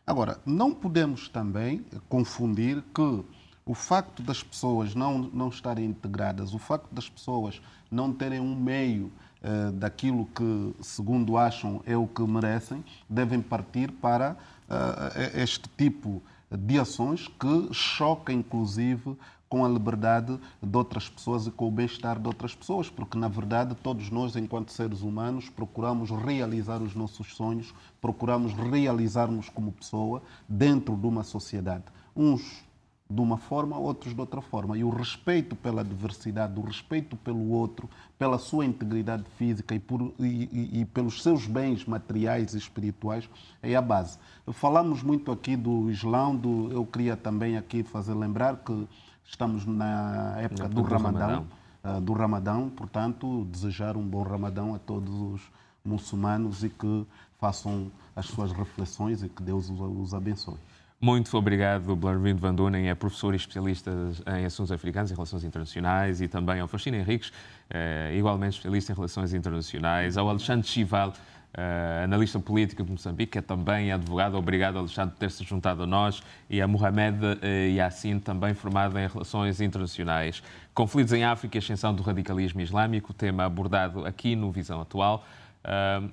Agora, não podemos também confundir que o facto das pessoas não, não estarem integradas, o facto das pessoas não terem um meio uh, daquilo que, segundo acham, é o que merecem, devem partir para uh, este tipo de ações que choca, inclusive, com a liberdade de outras pessoas e com o bem-estar de outras pessoas, porque na verdade todos nós, enquanto seres humanos, procuramos realizar os nossos sonhos, procuramos realizarmos como pessoa dentro de uma sociedade. Uns de uma forma, outros de outra forma. E o respeito pela diversidade, o respeito pelo outro, pela sua integridade física e, por, e, e, e, pelos seus bens materiais e espirituais é a base. Falamos muito aqui do Islão, do, eu queria também aqui fazer lembrar que estamos na época do, do Ramadão, Ramadão. Uh, do Ramadão, portanto, desejar um bom Ramadão a todos os muçulmanos e que façam as suas reflexões e que Deus os abençoe. Muito obrigado, Blarvindo Van Dunen, é professor e especialista em assuntos africanos e relações internacionais, e também ao Faustino Henriques, eh, igualmente especialista em relações internacionais, ao Alexandre Chival, eh, analista político de Moçambique, que é também advogado. Obrigado, Alexandre, por ter se juntado a nós, e a Mohamed eh, Yassin, também formado em relações internacionais. Conflitos em África e ascensão do radicalismo islâmico, tema abordado aqui no Visão Atual.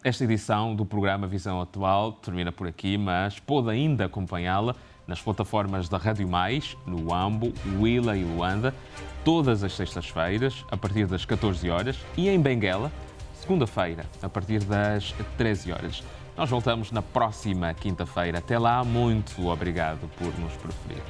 Esta edição do programa Visão Atual termina por aqui, mas pode ainda acompanhá-la nas plataformas da Rádio Mais, no Ambo, Willa e Luanda, todas as sextas-feiras, a partir das 14 horas, e em Benguela, segunda-feira, a partir das 13 horas. Nós voltamos na próxima quinta-feira. Até lá, muito obrigado por nos preferir.